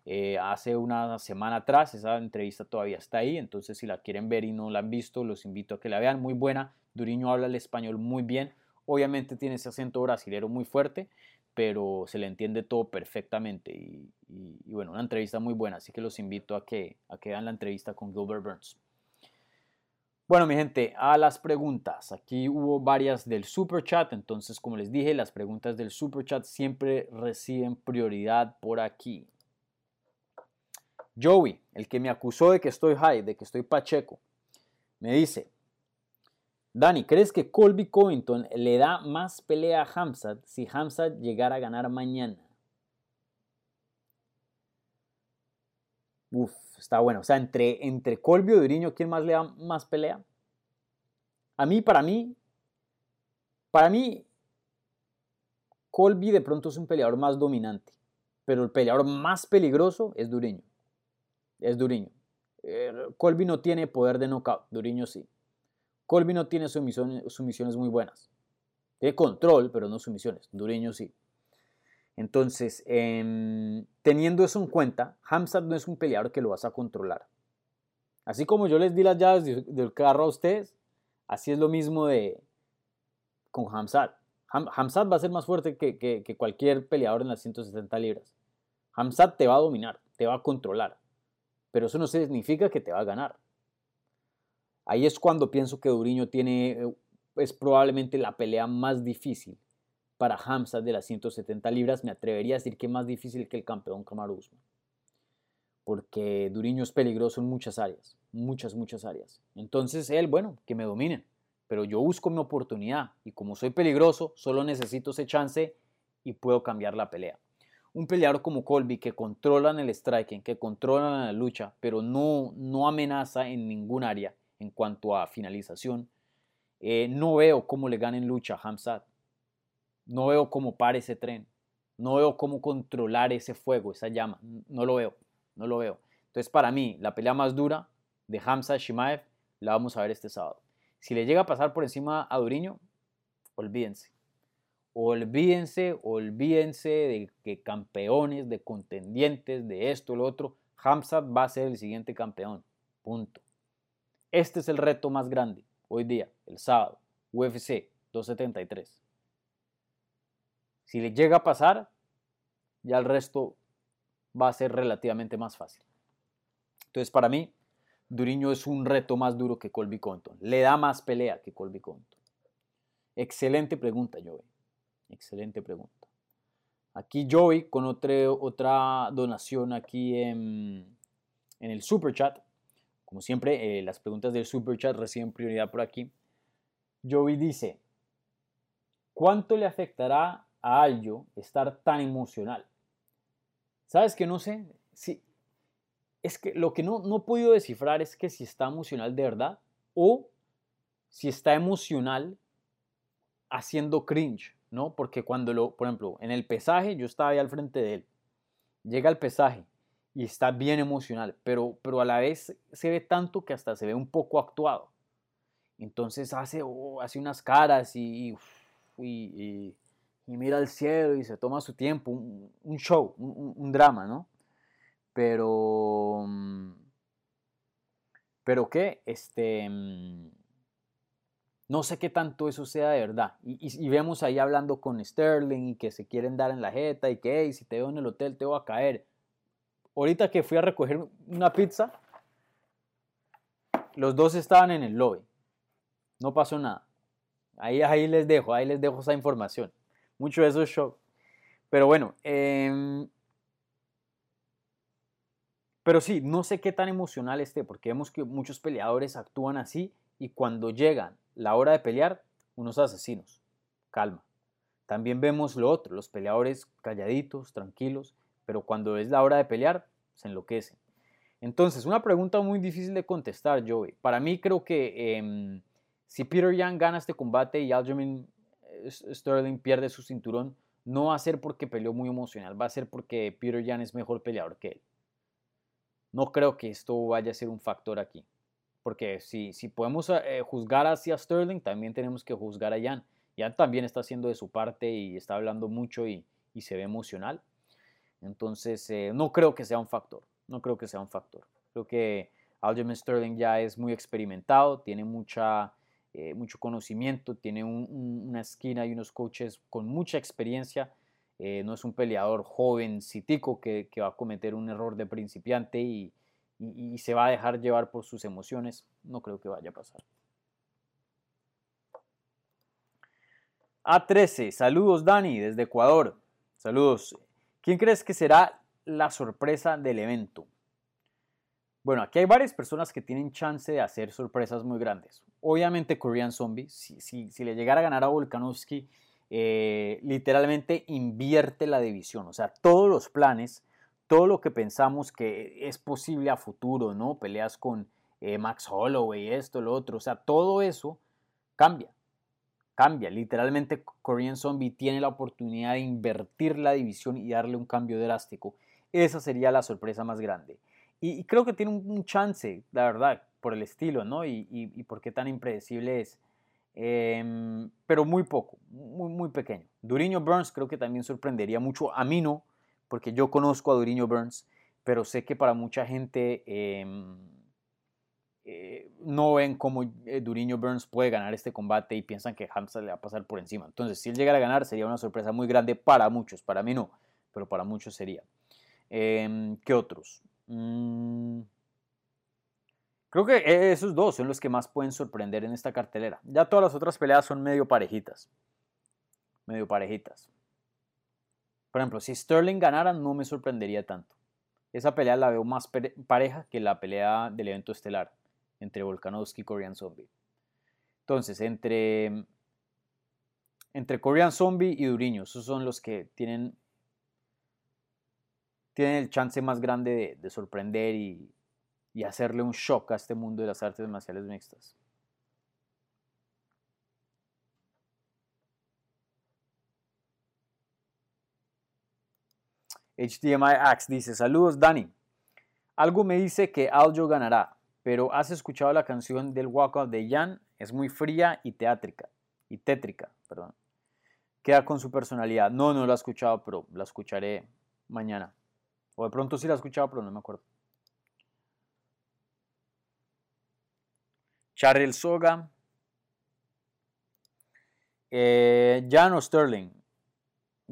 Eh, hace una semana atrás. Esa entrevista todavía está ahí, entonces si la quieren ver y no la han visto, los invito a que la vean. Muy buena. Duriño habla el español muy bien. Obviamente tiene ese acento brasilero muy fuerte, pero se le entiende todo perfectamente. Y, bueno, una entrevista muy buena, así que los invito a que, a que vean la entrevista con Gilbert Burns. Bueno, mi gente, a las preguntas. Aquí hubo varias del super chat, entonces como les dije, las preguntas del super chat siempre reciben prioridad por aquí. Joey, el que me acusó de que estoy high, de que estoy pacheco, me dice, Dani, ¿crees que Colby Covington le da más pelea a Hamzat si Hamzat llegara a ganar mañana? Uf, está bueno. O sea, entre, entre Colby y Duriño, ¿quién más le da más pelea? A mí, para mí, para mí, Colby de pronto es un peleador más dominante, pero el peleador más peligroso es Duriño es Duriño. Eh, Colby no tiene poder de knockout, Duriño sí. Colby no tiene sumisiones, muy buenas. Tiene control, pero no sumisiones. Duriño sí. Entonces, em, teniendo eso en cuenta, Hamzat no es un peleador que lo vas a controlar. Así como yo les di las llaves del carro a ustedes, así es lo mismo de con Hamzat. Hamzat va a ser más fuerte que, que cualquier peleador en las 170 libras. Hamzat te va a dominar, te va a controlar pero eso no significa que te va a ganar. Ahí es cuando pienso que Duriño tiene, eh, es probablemente la pelea más difícil para Hamza de las 170 libras. Me atrevería a decir que más difícil que el campeón Kamaru Usman. Porque Duriño es peligroso en muchas áreas, muchas, muchas áreas. Entonces él, bueno, que me dominen. Pero yo busco mi oportunidad y como soy peligroso, solo necesito ese chance y puedo cambiar la pelea un peleador como Colby que controlan el striking, que controlan la lucha, pero no, no amenaza en ningún área en cuanto a finalización, eh, no veo cómo le ganen lucha a Hamzat. No veo cómo pare ese tren. No veo cómo controlar ese fuego, esa llama. No lo veo. No lo veo. Entonces, para mí, la pelea más dura de Hamza Shimaev la vamos a ver este sábado. Si le llega a pasar por encima a Duriño, olvídense olvídense, olvídense de que campeones, de contendientes, de esto, lo otro. Hamzat va a ser el siguiente campeón. Punto. Este es el reto más grande hoy día, el sábado, UFC 273. Si le llega a pasar, ya el resto va a ser relativamente más fácil. Entonces, para mí, Duriño es un reto más duro que Colby Compton. Le da más pelea que Colby Compton. Excelente pregunta, Joey. Excelente pregunta. Aquí Joey con otra donación aquí en, el super chat. Como siempre, eh, las preguntas del super chat reciben prioridad por aquí. Joey dice, ¿cuánto le afectará a Aljo estar tan emocional? ¿Sabes que no sé? Si, es que lo que no, no he podido descifrar es que si está emocional de verdad o si está emocional haciendo cringe. ¿no? Porque cuando lo, por ejemplo, en el pesaje, yo estaba ahí al frente de él, llega el pesaje y está bien emocional, pero, pero a la vez se ve tanto que hasta se ve un poco actuado. Entonces hace, oh, hace unas caras y, y, mira al cielo y se toma su tiempo, un, show, un, drama, ¿no? Pero, mm, Pero que, este, mm, no sé qué tanto eso sea de verdad. Y, vemos ahí hablando con Sterling y que se quieren dar en la jeta y que, hey, si te veo en el hotel te voy a caer. Ahorita que fui a recoger una pizza, los dos estaban en el lobby. No pasó nada. Ahí, ahí les dejo, ahí les dejo esa información. Mucho de eso es show. Pero bueno, em, pero sí, no sé qué tan emocional esté, porque vemos que muchos peleadores actúan así y cuando llegan la hora de pelear, unos asesinos. Calma. También vemos lo otro, los peleadores calladitos, tranquilos, pero cuando es la hora de pelear, se enloquecen. Entonces, una pregunta muy difícil de contestar, Joey. Para mí creo que em, si Peter Young gana este combate y Aljamain eh, Sterling pierde su cinturón, no va a ser porque peleó muy emocional, va a ser porque Peter Young es mejor peleador que él. No creo que esto vaya a ser un factor aquí. Porque si, si podemos eh, juzgar hacia Sterling, también tenemos que juzgar a Jan. Jan también está haciendo de su parte y está hablando mucho y, y se ve emocional. Entonces, eh, no creo que sea un factor. No creo que sea un factor. Creo que Aljamain Sterling ya es muy experimentado, tiene mucha, eh, mucho conocimiento, tiene una esquina y unos coaches con mucha experiencia. no es un peleador joven, citico, que, va a cometer un error de principiante y, se va a dejar llevar por sus emociones, no creo que vaya a pasar. A13, saludos Dani desde Ecuador. Saludos. ¿Quién crees que será la sorpresa del evento? Bueno, aquí hay varias personas que tienen chance de hacer sorpresas muy grandes. Obviamente Korean Zombie, si, si, le llegara a ganar a Volkanovski, eh, literalmente invierte la división. O sea, todos los planes todo lo que pensamos que es posible a futuro, ¿no? Peleas con eh, Max Holloway, esto, lo otro, o sea, todo eso cambia, cambia. Literalmente Korean Zombie tiene la oportunidad de invertir la división y darle un cambio drástico. Esa sería la sorpresa más grande. Y, creo que tiene un, chance, la verdad, por el estilo, ¿no? Y, y, por qué tan impredecible es. Em, pero muy poco, muy, muy pequeño. Duriño Burns creo que también sorprendería mucho. A mí no, porque yo conozco a Duriño Burns, pero sé que para mucha gente eh, no ven cómo eh, Duriño Burns puede ganar este combate y piensan que Hamza le va a pasar por encima. Entonces, si él llegara a ganar, sería una sorpresa muy grande para muchos, para mí no, pero para muchos sería. Em, ¿Qué otros? Mm, creo que e-, esos dos son los que más pueden sorprender en esta cartelera. Ya todas las otras peleas son medio parejitas. Medio parejitas. Por ejemplo, si Sterling ganara, no me sorprendería tanto. Esa pelea la veo más pareja que la pelea del evento estelar entre Volkanovski y Korean Zombie. Entonces, entre, entre Korean Zombie y Duriño, esos son los que tienen, tienen el chance más grande de, sorprender y, y hacerle un shock a este mundo de las artes marciales mixtas. HDMI Axe dice, saludos Dani. Algo me dice que Aljo ganará, pero ¿has escuchado la canción del Walkout de Jan? Es muy fría y teátrica, y tétrica, perdón. Queda con su personalidad. No, no la he escuchado, pero la escucharé mañana. O de pronto sí la he escuchado, pero no me acuerdo. Charles Soga. Eh, Jan o Sterling.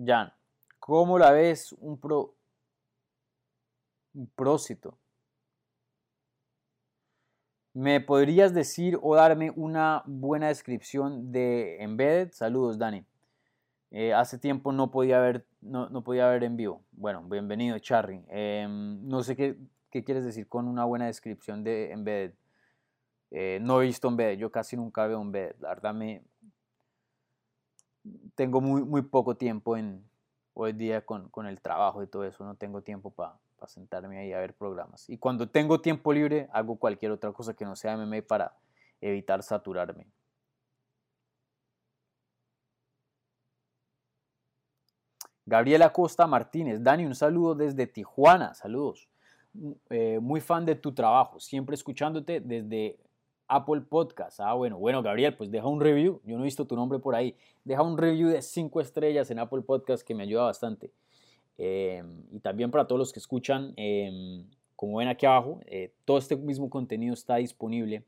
Jan. ¿Cómo la ves un, pro, un prósito? ¿Me podrías decir o darme una buena descripción de Embedded? Saludos, Dani. Eh, hace tiempo no podía ver, no, podía ver en vivo. Bueno, bienvenido, Charry. Em, no sé qué, quieres decir con una buena descripción de Embedded. Eh, no he visto Embedded, yo casi nunca veo Embedded. La verdad, me, tengo muy, muy poco tiempo en, hoy día con, el trabajo y todo eso no tengo tiempo para sentarme ahí a ver programas. Y cuando tengo tiempo libre hago cualquier otra cosa que no sea MMA para evitar saturarme. Gabriela Costa Martínez, Dani, un saludo desde Tijuana, saludos. Eh, muy fan de tu trabajo, siempre escuchándote desde Apple Podcast. Ah, bueno, bueno, Gabriel, pues deja un review. Yo no he visto tu nombre por ahí. Deja un review de 5 estrellas en Apple Podcast que me ayuda bastante. Em, y también para todos los que escuchan, eh, como ven aquí abajo, eh, todo este mismo contenido está disponible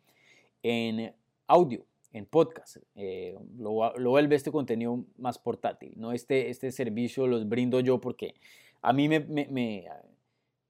en audio, en podcast. Eh, lo, lo, vuelve este contenido más portátil. ¿no? Este, este servicio los brindo yo porque a mí me, me,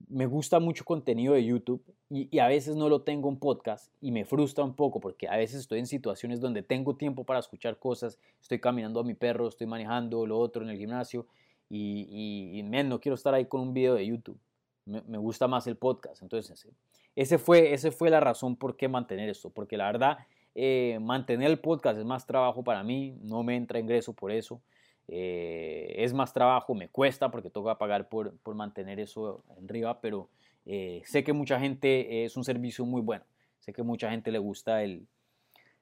me, gusta mucho contenido de YouTube y, y, a veces no lo tengo en podcast y me frustra un poco porque a veces estoy en situaciones donde tengo tiempo para escuchar cosas, estoy caminando a mi perro, estoy manejando lo otro en el gimnasio y, y, no quiero estar ahí con un video de YouTube. Me, me, gusta más el podcast. Entonces, ese fue, ese fue la razón por qué mantener esto, porque la verdad eh, mantener el podcast es más trabajo para mí, no me entra ingreso por eso. Eh, es más trabajo, me cuesta porque toca pagar por, por mantener eso en arriba, pero eh, sé que mucha gente es un servicio muy bueno. Sé que mucha gente le gusta el,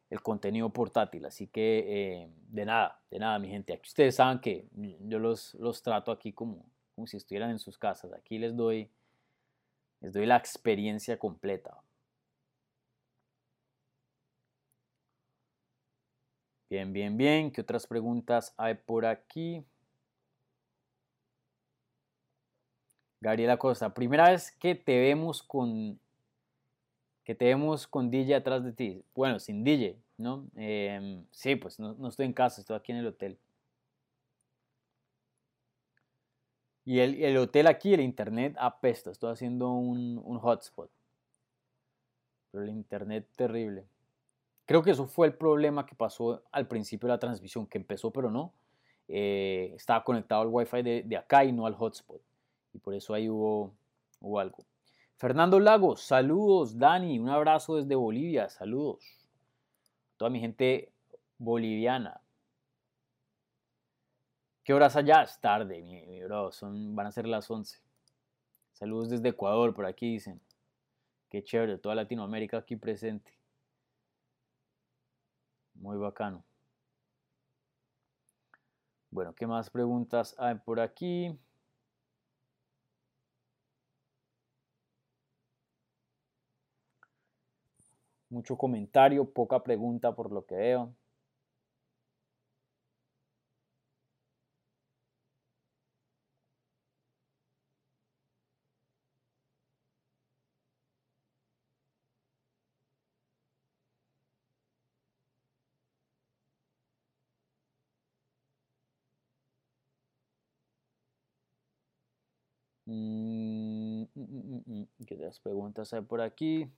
el contenido portátil, así que de nada, de nada, mi gente. Aquí ustedes saben que yo los, los trato aquí como, como si estuvieran en sus casas. Aquí les doy, les doy la experiencia completa. Bien, bien, bien. ¿Qué otras preguntas hay por aquí? Gabriela Costa, primera vez que te vemos con que te vemos con DJ atrás de ti. Bueno, sin DJ, ¿no? Em, sí, pues no, estoy en casa, estoy aquí en el hotel. Y el, el hotel aquí, el internet apesta. Estoy haciendo un, un hotspot. Pero el internet terrible. Creo que eso fue el problema que pasó al principio de la transmisión, que empezó pero no. Eh, estaba conectado al wifi de, de, acá y no al hotspot. Y por eso ahí hubo, hubo algo. Fernando Lagos, saludos. Dani, un abrazo desde Bolivia, saludos. Toda mi gente boliviana. ¿Qué horas allá? Es tarde, mi, bro. Son, van a ser las 11. Saludos desde Ecuador, por aquí dicen. Qué chévere, toda Latinoamérica aquí presente. Muy bacano. Bueno, ¿qué más preguntas hay por aquí? Mucho comentario, poca pregunta por lo que veo. Mm, mm, mm, ¿Qué otras preguntas hay por aquí?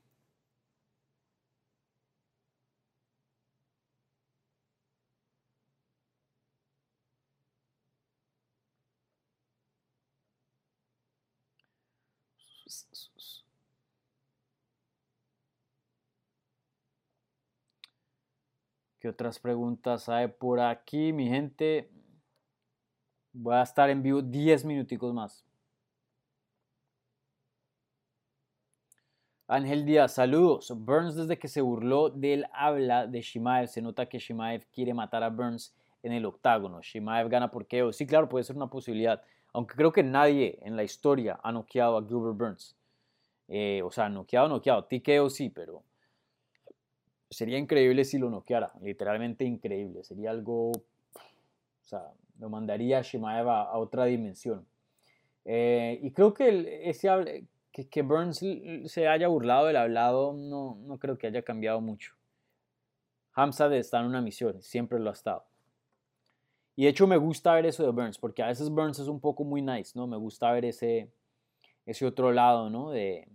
¿Qué otras preguntas hay por aquí, mi gente? Voy a estar en vivo 10 minuticos más. Ángel Díaz, saludos. Burns desde que se burló del habla de Shimaev, se nota que Shimaev quiere matar a Burns en el octágono. Shimaev gana por KO. Sí, claro, puede ser una posibilidad. Aunque creo que nadie en la historia ha noqueado a Gilbert Burns. Eh, o sea, noqueado, noqueado. TKO sí, pero sería increíble si lo noqueara. Literalmente increíble. Sería algo... O sea, lo mandaría a Shimaev a, otra dimensión. Eh, y creo que el, ese que, Burns se haya burlado del hablado, no, no creo que haya cambiado mucho. Hamzat está en una misión, siempre lo ha estado. Y de hecho me gusta ver eso de Burns, porque a veces Burns es un poco muy nice, ¿no? Me gusta ver ese, ese otro lado, ¿no? De,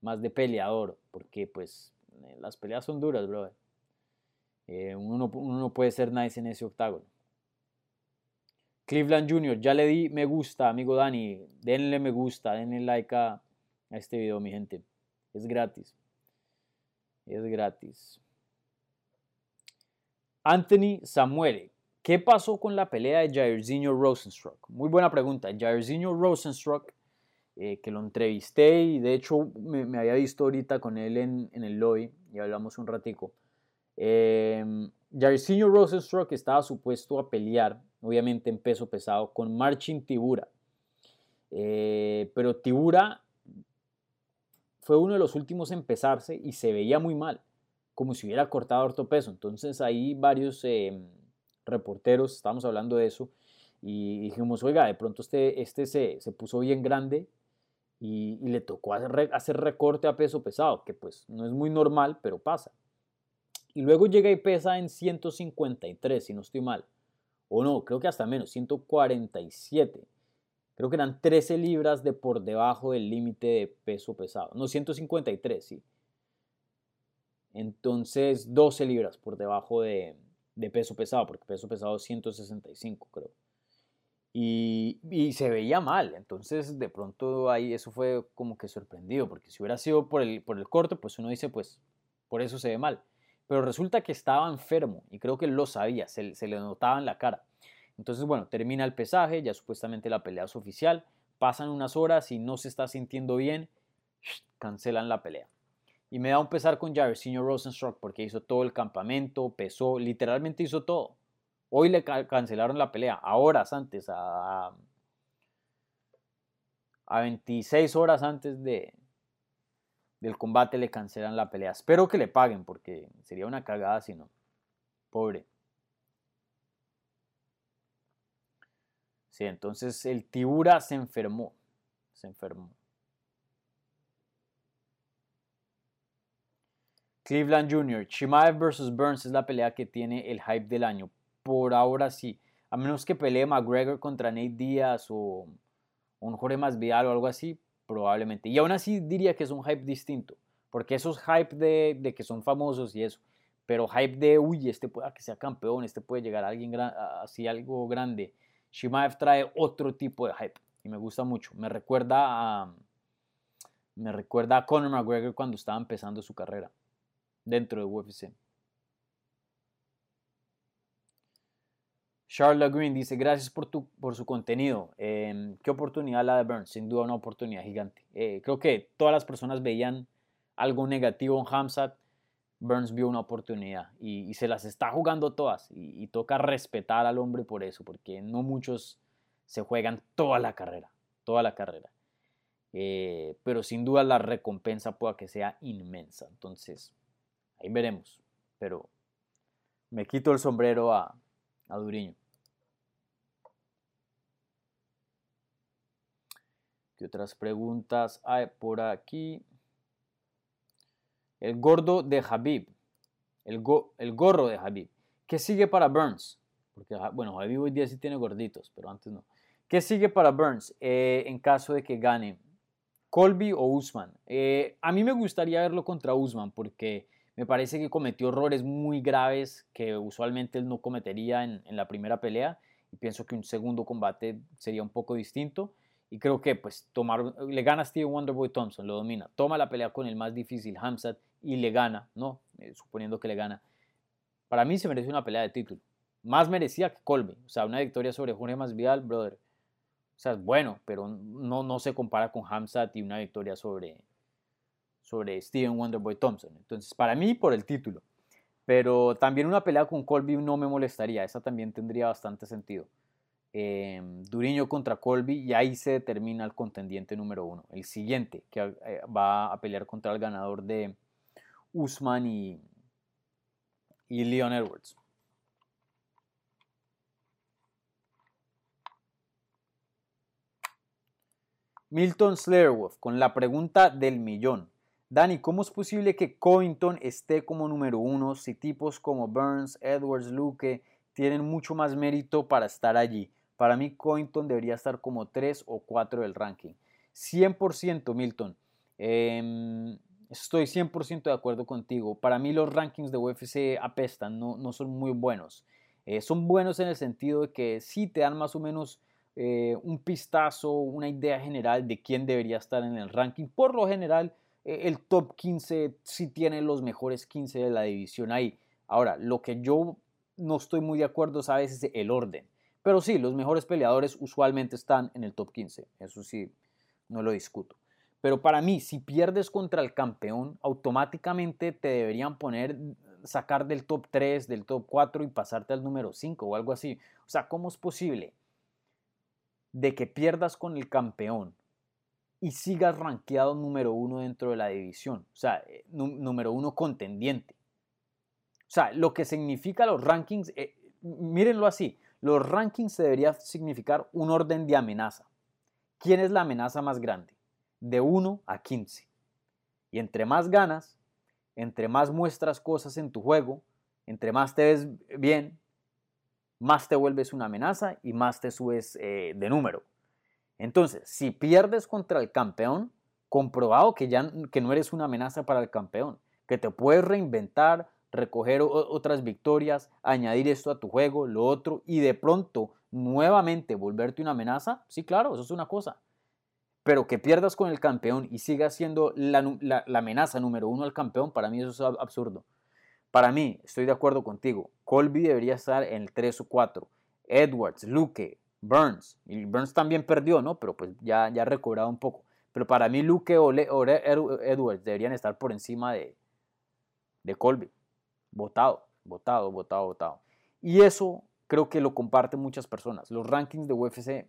más de peleador, porque pues las peleas son duras, brother. Eh, uno, no puede ser nice en ese octágono. Cleveland Junior, ya le di me gusta, amigo Dani. Denle me gusta, denle like a, a este video, mi gente. Es gratis. Es gratis. Anthony Samuel. ¿Qué pasó con la pelea de Jairzinho Rosenstruck? Muy buena pregunta. Jairzinho Rosenstruck, eh, que lo entrevisté y de hecho me, había visto ahorita con él en, el lobby y hablamos un ratico. Eh, Jairzinho Rosenstruck estaba supuesto a pelear, obviamente en peso pesado, con Marcin Tibura. Eh, pero Tibura fue uno de los últimos en empezarse y se veía muy mal, como si hubiera cortado harto peso. Entonces ahí varios eh, reporteros, estábamos hablando de eso, y dijimos, oiga, de pronto este, este se, se puso bien grande y, le tocó hacer, recorte a peso pesado, que pues no es muy normal, pero pasa. Y luego llega y pesa en 153, si no estoy mal. O no, creo que hasta menos, 147. Creo que eran 13 libras de por debajo del límite de peso pesado. No, 153, sí. Entonces, 12 libras por debajo de, de peso pesado, porque peso pesado es 165, creo. Y, se veía mal. Entonces, de pronto ahí eso fue como que sorprendido, porque si hubiera sido por el, por el corte, pues uno dice, pues por eso se ve mal. Pero resulta que estaba enfermo y creo que lo sabía, se, se le notaba en la cara. Entonces, bueno, termina el pesaje, ya supuestamente la pelea es oficial, pasan unas horas y no se está sintiendo bien, cancelan la pelea. Y me da un pesar con Jairzinho Rosenstruck porque hizo todo el campamento, pesó, literalmente hizo todo. Hoy le cancelaron la pelea, a horas antes, a, a 26 horas antes de, del combate le cancelan la pelea. Espero que le paguen porque sería una cagada si no. Pobre. Sí, entonces el Tibura se enfermó. Se enfermó. Cleveland Jr. Chimaev versus Burns es la pelea que tiene el hype del año por ahora sí. A menos que pelee McGregor contra Nate Díaz o un Jorge Masvidal o algo así, probablemente. Y aún así diría que es un hype distinto, porque eso es hype de, que son famosos y eso. Pero hype de, uy, este puede que sea campeón, este puede llegar a alguien así, algo grande. Shimaev trae otro tipo de hype y me gusta mucho. Me recuerda a, me recuerda a Conor McGregor cuando estaba empezando su carrera dentro de UFC. Charlotte Green dice, gracias por, tu, por su contenido. Em, qué oportunidad la de Burns, sin duda una oportunidad gigante. Eh, creo que todas las personas veían algo negativo en Hamzat. Burns vio una oportunidad y, se las está jugando todas y, toca respetar al hombre por eso, porque no muchos se juegan toda la carrera, toda la carrera. Eh, pero sin duda la recompensa pueda que sea inmensa. Entonces, ahí veremos. Pero me quito el sombrero a, a Duriño. ¿Qué otras preguntas hay por aquí? El gordo de Habib. El, el gorro de Habib. ¿Qué sigue para Burns? Porque, bueno, Habib hoy día sí tiene gorditos, pero antes no. ¿Qué sigue para Burns eh, en caso de que gane? Colby o Usman. Eh, a mí me gustaría verlo contra Usman porque me parece que cometió errores muy graves que usualmente él no cometería en, la primera pelea y pienso que un segundo combate sería un poco distinto y creo que pues tomar, le gana a Steven Wonderboy Thompson, lo domina, toma la pelea con el más difícil Hamzat y le gana, ¿no? Eh, suponiendo que le gana. Para mí se merece una pelea de título. Más merecía que Colby. O sea, una victoria sobre Jorge Masvidal, brother. O sea, es bueno, pero no, no se compara con Hamzat y una victoria sobre, sobre Steven Wonderboy Thompson. Entonces, para mí, por el título. Pero también una pelea con Colby no me molestaría, esa también tendría bastante sentido. Eh, Duriño contra Colby y ahí se determina el contendiente número uno. El siguiente que eh, va a pelear contra el ganador de Usman y, Leon Edwards. Milton Slayerwolf con la pregunta del millón. Dani, ¿cómo es posible que Covington esté como número uno si tipos como Burns, Edwards, Luke tienen mucho más mérito para estar allí? Para mí Covington debería estar como 3 o 4 del ranking. 100% Milton. Em, estoy 100% de acuerdo contigo. Para mí los rankings de UFC apestan, no, no son muy buenos. Eh, son buenos en el sentido de que sí te dan más o menos eh, un pistazo, una idea general de quién debería estar en el ranking. Por lo general, eh, el top 15 sí tiene los mejores 15 de la división ahí. Ahora, lo que yo no estoy muy de acuerdo es el orden. Pero sí, los mejores peleadores usualmente están en el top 15. Eso sí, no lo discuto. Pero para mí, si pierdes contra el campeón, automáticamente te deberían poner, sacar del top 3, del top 4 y pasarte al número 5 o algo así. O sea, ¿cómo es posible de que pierdas con el campeón y sigas rankeado número uno dentro de la división, o sea, eh, número uno contendiente. O sea, lo que significa los rankings, eh, mírenlo así, los rankings debería significar un orden de amenaza. ¿Quién es la amenaza más grande? de 1 a 15. Y entre más ganas, entre más muestras cosas en tu juego, entre más te ves bien, más te vuelves una amenaza y más te subes eh, de número. Entonces, si pierdes contra el campeón, comprobado que ya que no eres una amenaza para el campeón, que te puedes reinventar, recoger otras victorias, añadir esto a tu juego, lo otro, y de pronto nuevamente volverte una amenaza, sí, claro, eso es una cosa. Pero que pierdas con el campeón y sigas siendo la, amenaza número uno al campeón, para mí eso es absurdo. Para mí, estoy de acuerdo contigo, Colby debería estar en el 3 o 4. Edwards, Luke, Burns. Y Burns también perdió, ¿no? Pero pues ya, ha recobrado un poco. Pero para mí Luke o, Edwards deberían estar por encima de, de Colby. Votado, votado, votado, votado. Y eso creo que lo comparten muchas personas. Los rankings de UFC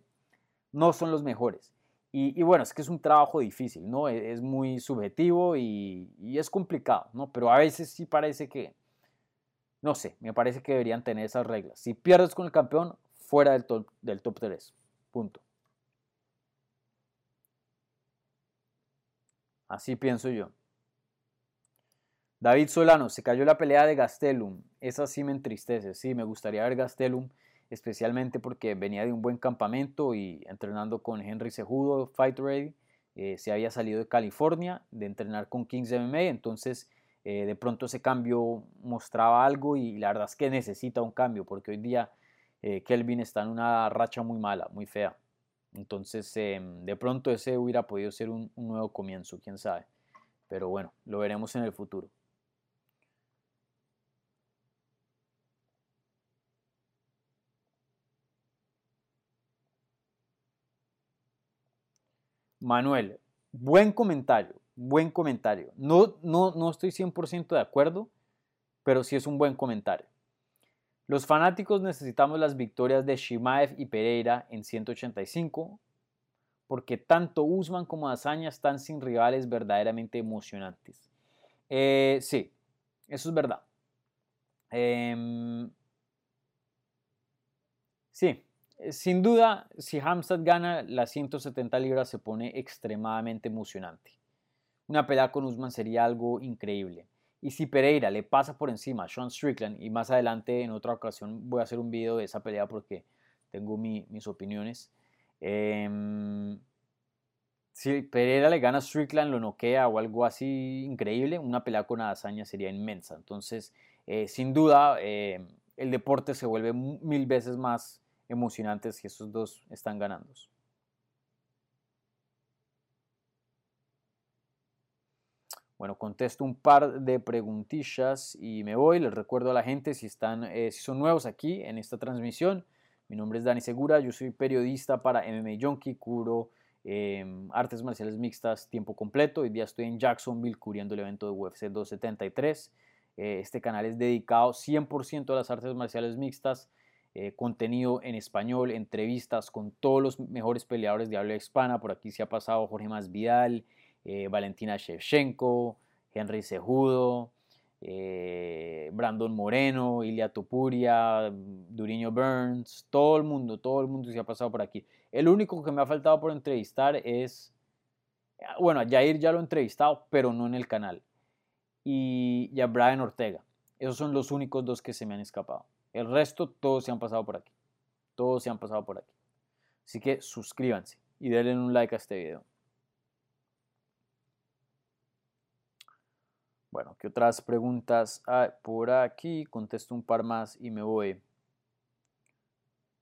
no son los mejores. Y, bueno, es que es un trabajo difícil, ¿no? E, es, muy subjetivo y, es complicado, ¿no? Pero a veces sí parece que, no sé, me parece que deberían tener esas reglas. Si pierdes con el campeón, fuera del top, del top 3. Punto. Así pienso yo. David Solano, se cayó la pelea de Gastelum. Esa sí me entristece. Sí, me gustaría ver Gastelum, especialmente porque venía de un buen campamento y entrenando con Henry Cejudo, Fight Ready. Eh, se había salido de California de entrenar con Kings MMA, entonces eh, de pronto ese cambio mostraba algo y la verdad es que necesita un cambio porque hoy día eh, Kelvin está en una racha muy mala, muy fea. Entonces em, de pronto ese hubiera podido ser un nuevo comienzo, quién sabe. Pero bueno, lo veremos en el futuro. Manuel, buen comentario, buen comentario. No, no, no estoy 100% de acuerdo, pero sí es un buen comentario. Los fanáticos necesitamos las victorias de Shimaev y Pereira en 185, porque tanto Usman como Azaña están sin rivales verdaderamente emocionantes. Eh, sí, eso es verdad. Em, sí, sin duda, si Hamstad gana las 170 libras se pone extremadamente emocionante. Una pelea con Usman sería algo increíble. Y si Pereira le pasa por encima a Sean Strickland, y más adelante en otra ocasión voy a hacer un video de esa pelea porque tengo mis opiniones. Em, si Pereira le gana a Strickland, lo noquea o algo así increíble, una pelea con Adazaña sería inmensa. Entonces, eh, sin duda, eh, el deporte se vuelve mil veces más emocionantes si esos dos están ganando. Bueno, contesto un par de preguntillas y me voy. Les recuerdo a la gente si, están, eh, si son nuevos aquí en esta transmisión. Mi nombre es Dani Segura, yo soy periodista para MMA Junkie, curo em, artes marciales mixtas tiempo completo. Hoy día estoy en Jacksonville cubriendo el evento de UFC 273. Eh, este canal es dedicado 100% a las artes marciales mixtas. Eh, contenido en español, entrevistas con todos los mejores peleadores de habla hispana. Por aquí se ha pasado Jorge Masvidal, eh, Valentina Shevchenko, Henry Cejudo, eh, Brandon Moreno, Ilia Topuria, Duriño Burns, todo el mundo, todo el mundo se ha pasado por aquí. El único que me ha faltado por entrevistar es, bueno, a Jair ya lo he entrevistado, pero no en el canal. Y, y a Brian Ortega. Esos son los únicos dos que se me han escapado. El resto, todos se han pasado por aquí. Todos se han pasado por aquí. Así que suscríbanse y denle un like a este video. Bueno, ¿qué otras preguntas hay por aquí? Contesto un par más y me voy.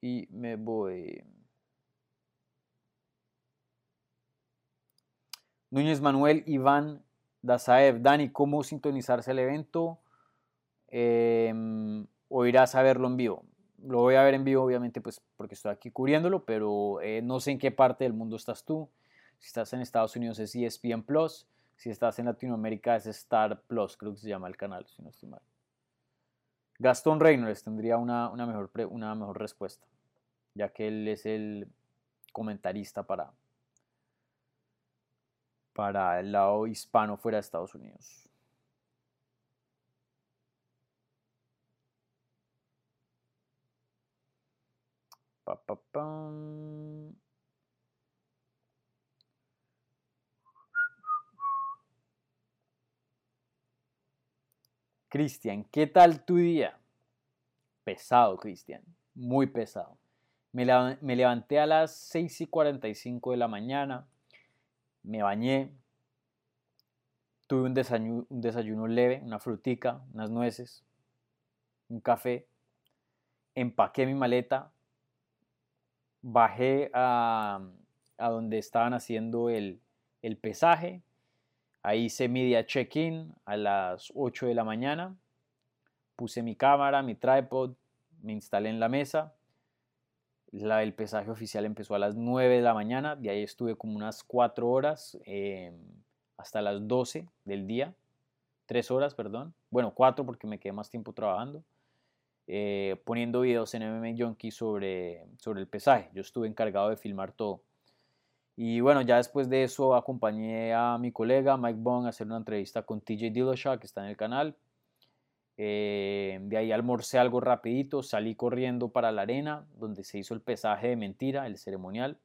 Y me voy. Núñez Manuel Iván Dazaev. Dani, ¿cómo sintonizarse el evento? Eh, o irás a verlo en vivo. Lo voy a ver en vivo, obviamente, pues porque estoy aquí cubriéndolo, pero eh, no sé en qué parte del mundo estás tú. Si estás en Estados Unidos es ESPN Plus, si estás en Latinoamérica es Star Plus, creo que se llama el canal, si no estoy mal. Gastón Reynolds tendría una, mejor, una mejor respuesta, ya que él es el comentarista para, para el lado hispano fuera de Estados Unidos. Pa. Cristian, ¿qué tal tu día? Pesado, Cristian, muy pesado. Me, levanté a las 6 y 45 de la mañana, me bañé, tuve un desayuno, un desayuno leve, una frutica, unas nueces, un café, empaqué mi maleta, bajé a, donde estaban haciendo el, el pesaje, ahí hice media check-in a las 8 de la mañana, puse mi cámara, mi tripod, me instalé en la mesa, la, el pesaje oficial empezó a las 9 de la mañana, de ahí estuve como unas 4 horas em, hasta las 12 del día, 3 horas, perdón, bueno, 4 porque me quedé más tiempo trabajando. Eh, poniendo videos en MMA Junkie sobre, sobre el pesaje. Yo estuve encargado de filmar todo. Y bueno, ya después de eso acompañé a mi colega Mike Bond a hacer una entrevista con TJ Dillashaw, que está en el canal. Eh, de ahí almorcé algo rapidito, salí corriendo para la arena, donde se hizo el pesaje de mentira, el ceremonial.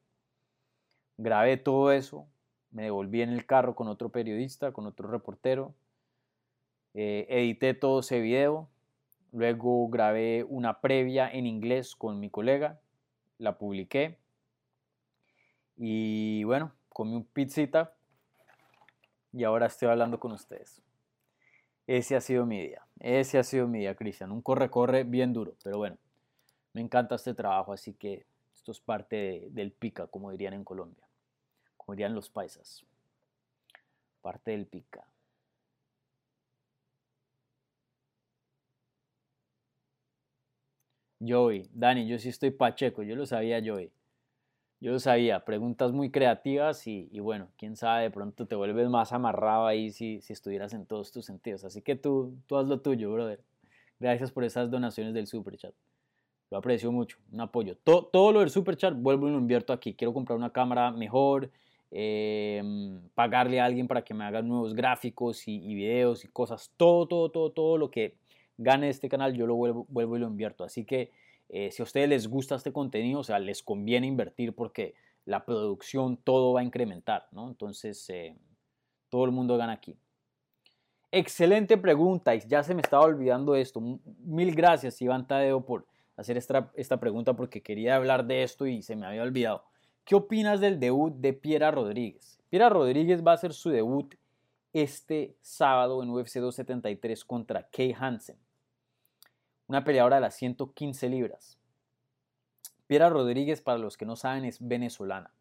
Grabé todo eso, me devolví en el carro con otro periodista, con otro reportero. Eh, edité todo ese video, Luego grabé una previa en inglés con mi colega, la publiqué. Y bueno, comí un pizzita y ahora estoy hablando con ustedes. Ese ha sido mi día. Ese ha sido mi día, Cristian. Un corre-corre bien duro, pero bueno, me encanta este trabajo, así que esto es parte del pica, como dirían en Colombia, como dirían los paisas. Parte del pica. Joey, Dani, yo sí estoy pacheco, yo lo sabía, Joey. Yo lo sabía, preguntas muy creativas y, bueno, quién sabe, de pronto te vuelves más amarrado ahí si, si estuvieras en todos tus sentidos. Así que tú, tú haz lo tuyo, brother. Gracias por esas donaciones del super chat. Lo aprecio mucho, un apoyo. Todo, todo lo del super chat vuelvo y lo invierto aquí. Quiero comprar una cámara mejor, em, pagarle a alguien para que me haga nuevos gráficos y, y videos y cosas. Todo, todo, todo, todo lo que gane este canal, yo lo vuelvo, y lo invierto. Así que eh, si a ustedes les gusta este contenido, o sea, les conviene invertir porque la producción, todo va a incrementar, ¿no? Entonces, eh, todo el mundo gana aquí. Excelente pregunta, ya se me estaba olvidando esto. Mil gracias, Iván Tadeo, por hacer esta, esta pregunta porque quería hablar de esto y se me había olvidado. ¿Qué opinas del debut de Piera Rodríguez? Piera Rodríguez va a hacer su debut este sábado en UFC 273 contra Kay Hansen una peleadora de las 115 libras. Piera Rodríguez, para los que no saben, es venezolana.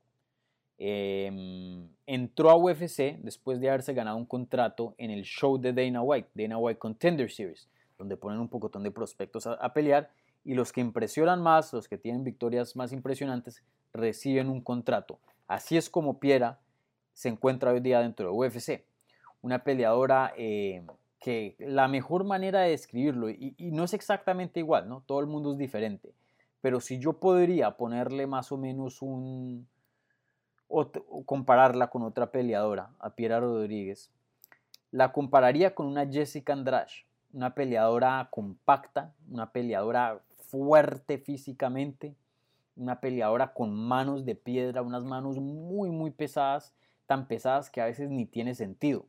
Em, entró a UFC después de haberse ganado un contrato en el show de Dana White, Dana White Contender Series, donde ponen un pocotón de prospectos a, pelear y los que impresionan más, los que tienen victorias más impresionantes, reciben un contrato. Así es como Piera se encuentra hoy día dentro de UFC. Una peleadora em, que la mejor manera de describirlo, y, no es exactamente igual, ¿no? Todo el mundo es diferente, pero si yo podría ponerle más o menos un, o, compararla con otra peleadora, a Piera Rodríguez, la compararía con una Jessica Andrade, una peleadora compacta, una peleadora fuerte físicamente, una peleadora con manos de piedra, unas manos muy, muy pesadas, tan pesadas que a veces ni tiene sentido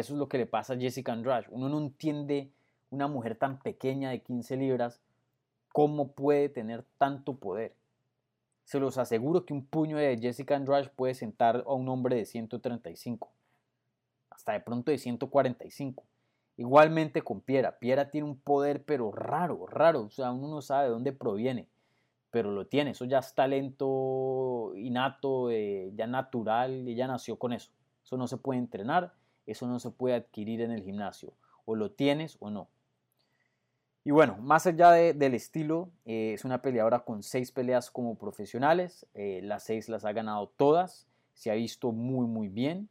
eso es lo que le pasa a Jessica Andrade. Uno no entiende una mujer tan pequeña de 15 libras cómo puede tener tanto poder. Se los aseguro que un puño de Jessica Andrade puede sentar a un hombre de 135, hasta de pronto de 145. Igualmente con Piera. Piera tiene un poder, pero raro, raro. O sea, uno no sabe de dónde proviene, pero lo tiene. Eso ya es talento innato, eh, ya natural, ella nació con eso. Eso no se puede entrenar eso no se puede adquirir en el gimnasio. O lo tienes o no. Y bueno, más allá del estilo, eh, es una peleadora con seis peleas como profesionales. Eh, las seis las ha ganado todas. Se ha visto muy, muy bien.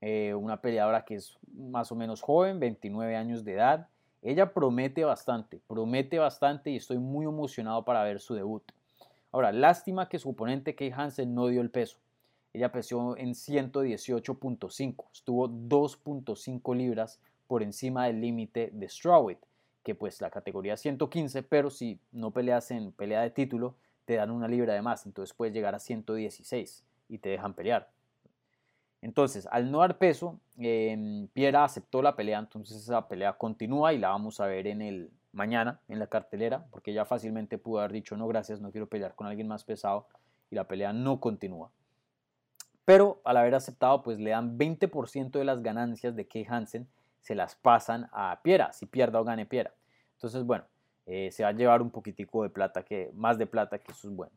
Eh, una peleadora que es más o menos joven, 29 años de edad. Ella promete bastante, promete bastante y estoy muy emocionado para ver su debut. Ahora, lástima que su oponente Kay Hansen no dio el peso. Ella pesó en 118.5, estuvo 2.5 libras por encima del límite de strawweight, que pues la categoría 115, pero si no peleas en pelea de título, te dan una libra de más, entonces puedes llegar a 116 y te dejan pelear. Entonces, al no dar peso, eh, Piera aceptó la pelea, entonces esa pelea continúa y la vamos a ver en el mañana en la cartelera, porque ya fácilmente pudo haber dicho no gracias, no quiero pelear con alguien más pesado y la pelea no continúa. Pero al haber aceptado, pues le dan 20% de las ganancias de Kay Hansen, se las pasan a Piera, si pierda o gane Piera. Entonces, bueno, eh, se va a llevar un poquitico de plata, que, más de plata, que eso es bueno.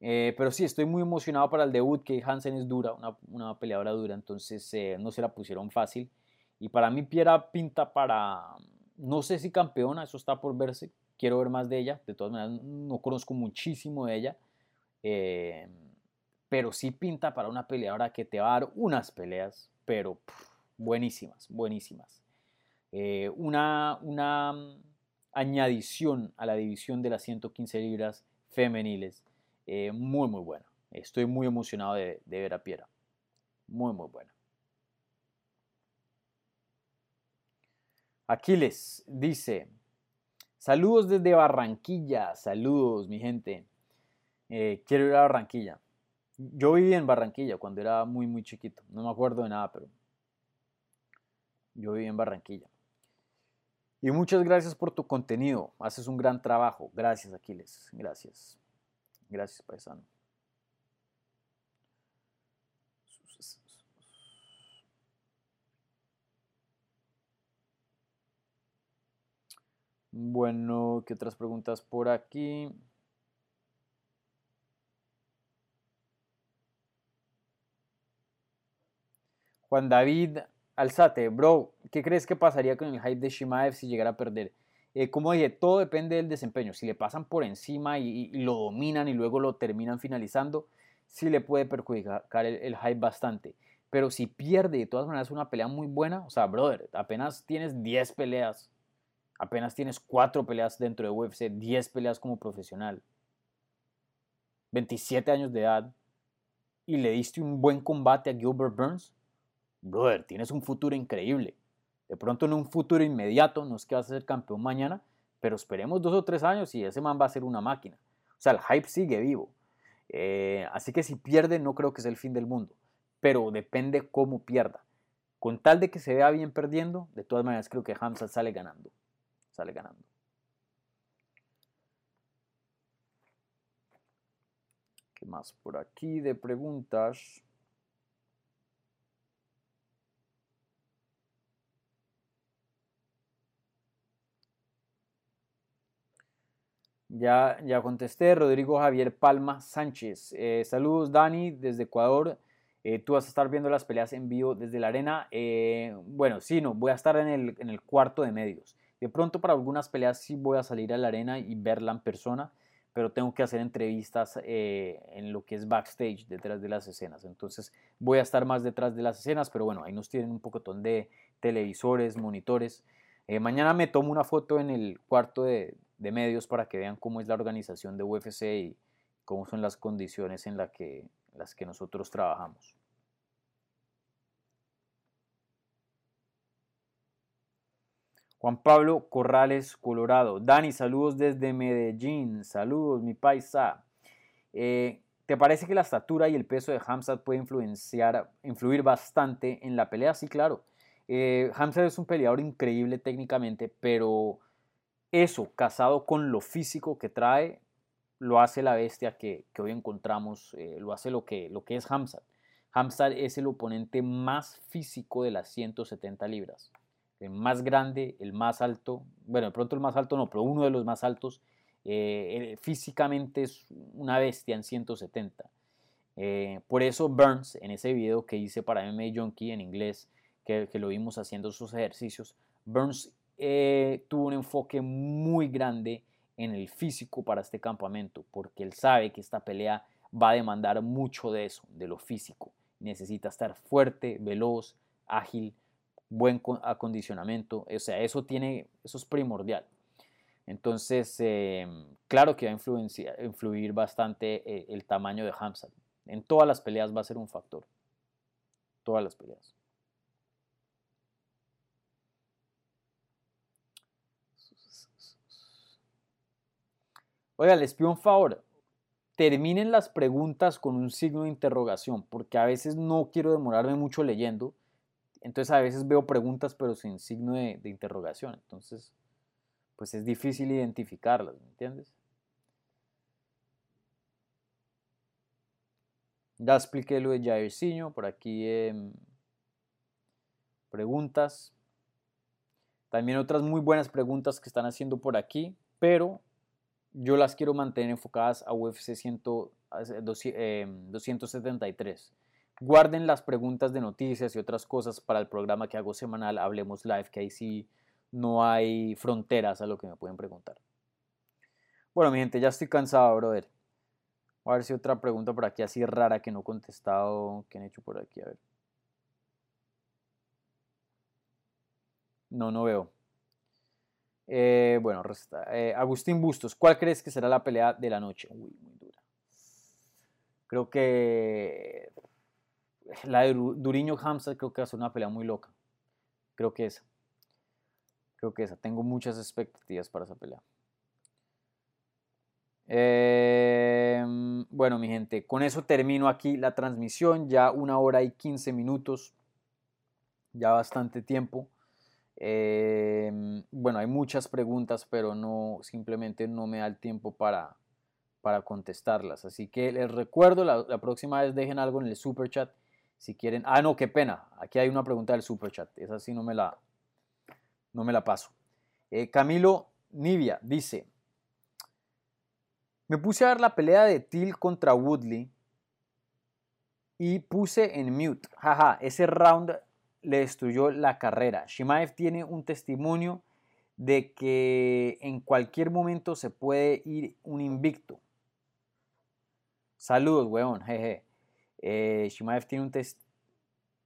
Eh, pero sí, estoy muy emocionado para el debut, que Hansen es dura, una, una peleadora dura, entonces eh, no se la pusieron fácil. Y para mí Piera pinta para, no sé si campeona, eso está por verse, quiero ver más de ella, de todas maneras no conozco muchísimo de ella, eh, pero sí pinta para una peleadora que te va a dar unas peleas, pero buenísimas, buenísimas. una, una mm, añadición a la división de las 115 libras femeniles eh, muy, muy buena. Estoy muy emocionado de, ver a Piera. Muy, muy buena. Aquiles dice, saludos desde Barranquilla, saludos mi gente. Eh, quiero ir a Barranquilla. Yo viví en Barranquilla cuando era muy, muy chiquito. No me acuerdo de nada, pero yo viví en Barranquilla. Y muchas gracias por tu contenido. Haces un gran trabajo. Gracias, Aquiles. Gracias. Gracias, paisano. Bueno, ¿qué otras preguntas por aquí? Juan David Alzate, bro, ¿qué crees que pasaría con el hype de Shimaev si llegara a perder? Eh, como dije, todo depende del desempeño. Si le pasan por encima y, lo dominan y luego lo terminan finalizando, sí le puede perjudicar el, hype bastante. Pero si pierde, de todas maneras, una pelea muy buena, o sea, brother, apenas tienes 10 peleas, apenas tienes 4 peleas dentro de UFC, 10 peleas como profesional, 27 años de edad, y le diste un buen combate a Gilbert Burns, brother, tienes un futuro increíble. De pronto en un futuro inmediato, no es que vas a ser campeón mañana, pero esperemos dos o tres años y ese man va a ser una máquina. O sea, el hype sigue vivo. Eh, así que si pierde, no creo que sea el fin del mundo, pero depende cómo pierda. Con tal de que se vea bien perdiendo, de todas maneras creo que Hamza sale ganando. Sale ganando. ¿Qué más por aquí de preguntas? Ya, ya contesté, Rodrigo Javier Palma Sánchez. Eh, saludos Dani desde Ecuador. Eh, tú vas a estar viendo las peleas en vivo desde la arena. Eh, bueno, sí, no, voy a estar en el, en el, cuarto de medios. De pronto para algunas peleas sí voy a salir a la arena y verla en persona, pero tengo que hacer entrevistas en lo que es backstage, detrás de las escenas. Entonces voy a estar más detrás de las escenas, pero bueno, ahí nos tienen un pocotón de televisores, monitores. mañana me tomo una foto en el cuarto de, de medios para que vean cómo es la organización de UFC y cómo son las condiciones en que, las que nosotros trabajamos. Juan Pablo Corrales, Colorado. Dani, saludos desde Medellín. Saludos, mi paisa. Eh, ¿Te parece que la estatura y el peso de Hamzat puede influenciar, influir bastante en la pelea? Sí, claro. Eh, es un peleador increíble técnicamente, pero eso, casado con lo físico que trae, lo hace la bestia que, hoy encontramos, eh, lo hace lo que, es Hamzat. Hamzat es el oponente más físico de las 170 libras. El más grande, el más alto, bueno, de pronto el más alto no, pero uno de los más altos. Eh, físicamente es una bestia en 170. Eh, por eso Burns, en ese video que hice para MMA Junkie en inglés, que, que lo vimos haciendo sus ejercicios, Burns eh, tuvo un enfoque muy grande en el físico para este campamento, porque él sabe que esta pelea va a demandar mucho de eso, de lo físico. Necesita estar fuerte, veloz, ágil, buen acondicionamiento, o sea, eso tiene, eso es primordial. Entonces, em, claro que va a influir bastante eh, el tamaño de Hamza. En todas las peleas va a ser un factor. Todas las peleas. Oiga, les pido un favor. terminen las preguntas con un signo de interrogación, porque a veces no quiero demorarme mucho leyendo, entonces a veces veo preguntas pero sin signo de, interrogación, entonces pues es difícil identificarlas, ¿me entiendes? Ya expliqué lo de Jairzinho, por aquí em, preguntas. También otras muy buenas preguntas que están haciendo por aquí, pero yo las quiero mantener enfocadas a UFC 100, 273. Guarden las preguntas de noticias y otras cosas para el programa que hago semanal, Hablemos Live, que ahí sí no hay fronteras a lo que me pueden preguntar. Bueno, mi gente, ya estoy cansado, brother. a ver si otra pregunta por aquí así rara que no he contestado. ¿Qué han hecho por aquí? A ver. No, no veo. Eh, bueno, eh, Agustín Bustos, ¿cuál crees que será la pelea de la noche? Uy, muy dura. Creo que la de Duriño Hamza creo que va a ser una pelea muy loca. Creo que esa. Creo que esa. Tengo muchas expectativas para esa pelea. Em, bueno, mi gente, con eso termino aquí la transmisión. Ya una hora y 15 minutos. Ya bastante tiempo. Em, bueno, hay muchas preguntas, pero no, simplemente no me da el tiempo para, para contestarlas. Así que les recuerdo, la, próxima vez dejen algo en el super chat. Si quieren, ah, no, qué pena. Aquí hay una pregunta del super chat. Esa sí no me la, no me la paso. Eh, Camilo Nivia dice: Me puse a ver la pelea de Till contra Woodley y puse en mute. Jaja, ese round le destruyó la carrera. Shimaev tiene un testimonio de que en cualquier momento se puede ir un invicto. Saludos, weón, jeje. Eh, Shimaev tiene un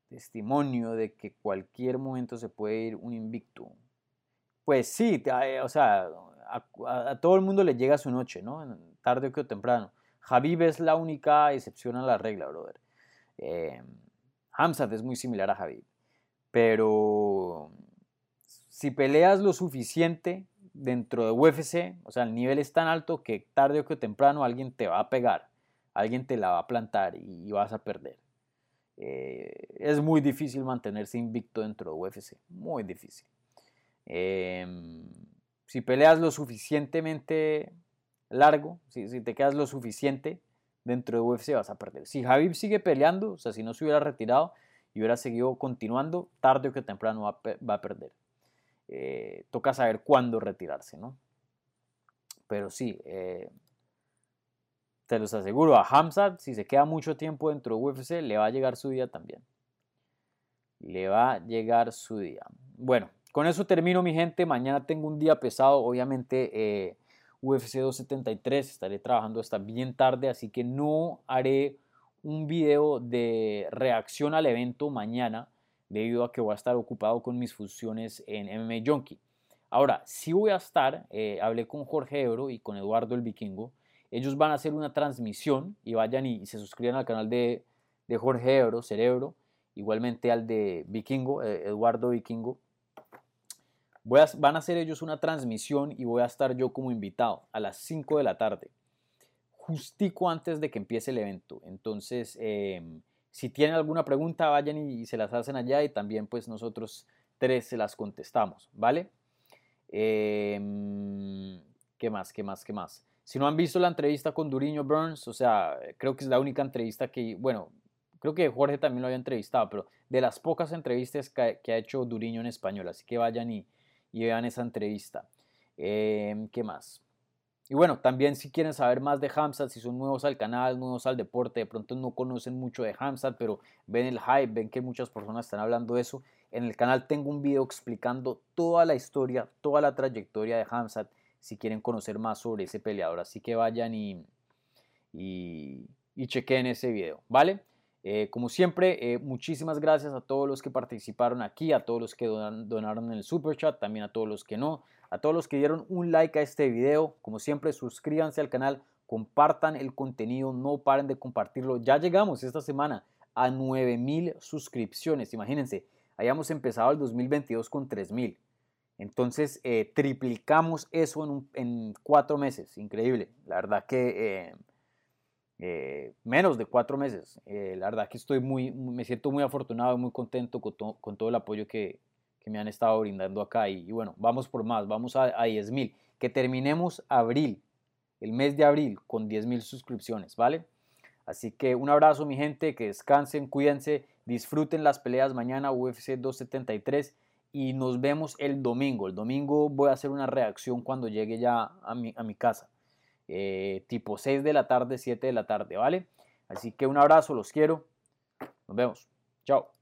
testimonio de que cualquier momento se puede ir un invicto. Pues sí, eh, o sea, a, todo el mundo le llega su noche, ¿no? Tarde o temprano. Javib es la única excepción a la regla, brother. Eh, es muy similar a Javib. Pero si peleas lo suficiente dentro de UFC, o sea, el nivel es tan alto que tarde o que temprano alguien te va a pegar, alguien te la va a plantar y, vas a perder. Eh, es muy difícil mantenerse invicto dentro de UFC, muy difícil. Em, si peleas lo suficientemente largo, si, te quedas lo suficiente dentro de UFC vas a perder. Si Javib sigue peleando, o sea, si no se hubiera retirado, y hubiera seguido continuando, tarde o que temprano va, a perder. Eh, toca saber cuándo retirarse, ¿no? Pero sí, eh, te los aseguro, a Hamzat, si se queda mucho tiempo dentro de UFC, le va a llegar su día también. Le va a llegar su día. Bueno, con eso termino, mi gente. Mañana tengo un día pesado, obviamente. Eh, UFC 273, estaré trabajando hasta bien tarde, así que no haré un video de reacción al evento mañana debido a que voy a estar ocupado con mis funciones en MMA Junkie. Ahora, si voy a estar, eh, hablé con Jorge Ebro y con Eduardo el Vikingo, ellos van a hacer una transmisión y vayan y, se suscriban al canal de, Jorge Ebro, Cerebro, igualmente al de Vikingo, eh, Eduardo Vikingo. Voy van a hacer ellos una transmisión y voy a estar yo como invitado a las 5 de la tarde justico antes de que empiece el evento. Entonces, em, si tienen alguna pregunta, vayan y, se las hacen allá y también pues nosotros tres se las contestamos, ¿vale? Em, ¿Qué más? ¿Qué más? ¿Qué más? Si no han visto la entrevista con Duriño Burns, o sea, creo que es la única entrevista que, bueno, creo que Jorge también lo había entrevistado, pero de las pocas entrevistas que, ha hecho Duriño en español, así que vayan y, vean esa entrevista. Em, ¿Qué más? Y bueno, también si quieren saber más de Hamzat, si son nuevos al canal, nuevos al deporte, de pronto no conocen mucho de Hamzat, pero ven el hype, ven que muchas personas están hablando de eso. En el canal tengo un video explicando toda la historia, toda la trayectoria de Hamzat, si quieren conocer más sobre ese peleador. Así que vayan y, y, chequen ese video, ¿vale? Eh, como siempre, eh, muchísimas gracias a todos los que participaron aquí, a todos los que donaron en el super chat, también a todos los que no. A todos los que dieron un like a este video, como siempre, suscríbanse al canal, compartan el contenido, no paren de compartirlo. Ya llegamos esta semana a 9000 suscripciones. Imagínense, hayamos empezado el 2022 con 3000. Entonces, eh, triplicamos eso en, cuatro meses. Increíble. La verdad que eh, eh, menos de cuatro meses. La verdad que estoy muy, me siento muy afortunado y muy contento con, con todo el apoyo que, que, me han estado brindando acá. Y, bueno, vamos por más, vamos a, a 10 mil. Que terminemos abril, el mes de abril, con 10 mil suscripciones, ¿vale? Así que un abrazo mi gente, que descansen, cuídense, disfruten las peleas mañana UFC 273 y nos vemos el domingo. El domingo voy a hacer una reacción cuando llegue ya a mi, a mi casa. Eh, tipo 6 de la tarde, 7 de la tarde, ¿vale? Así que un abrazo, los quiero. Nos vemos. Chao.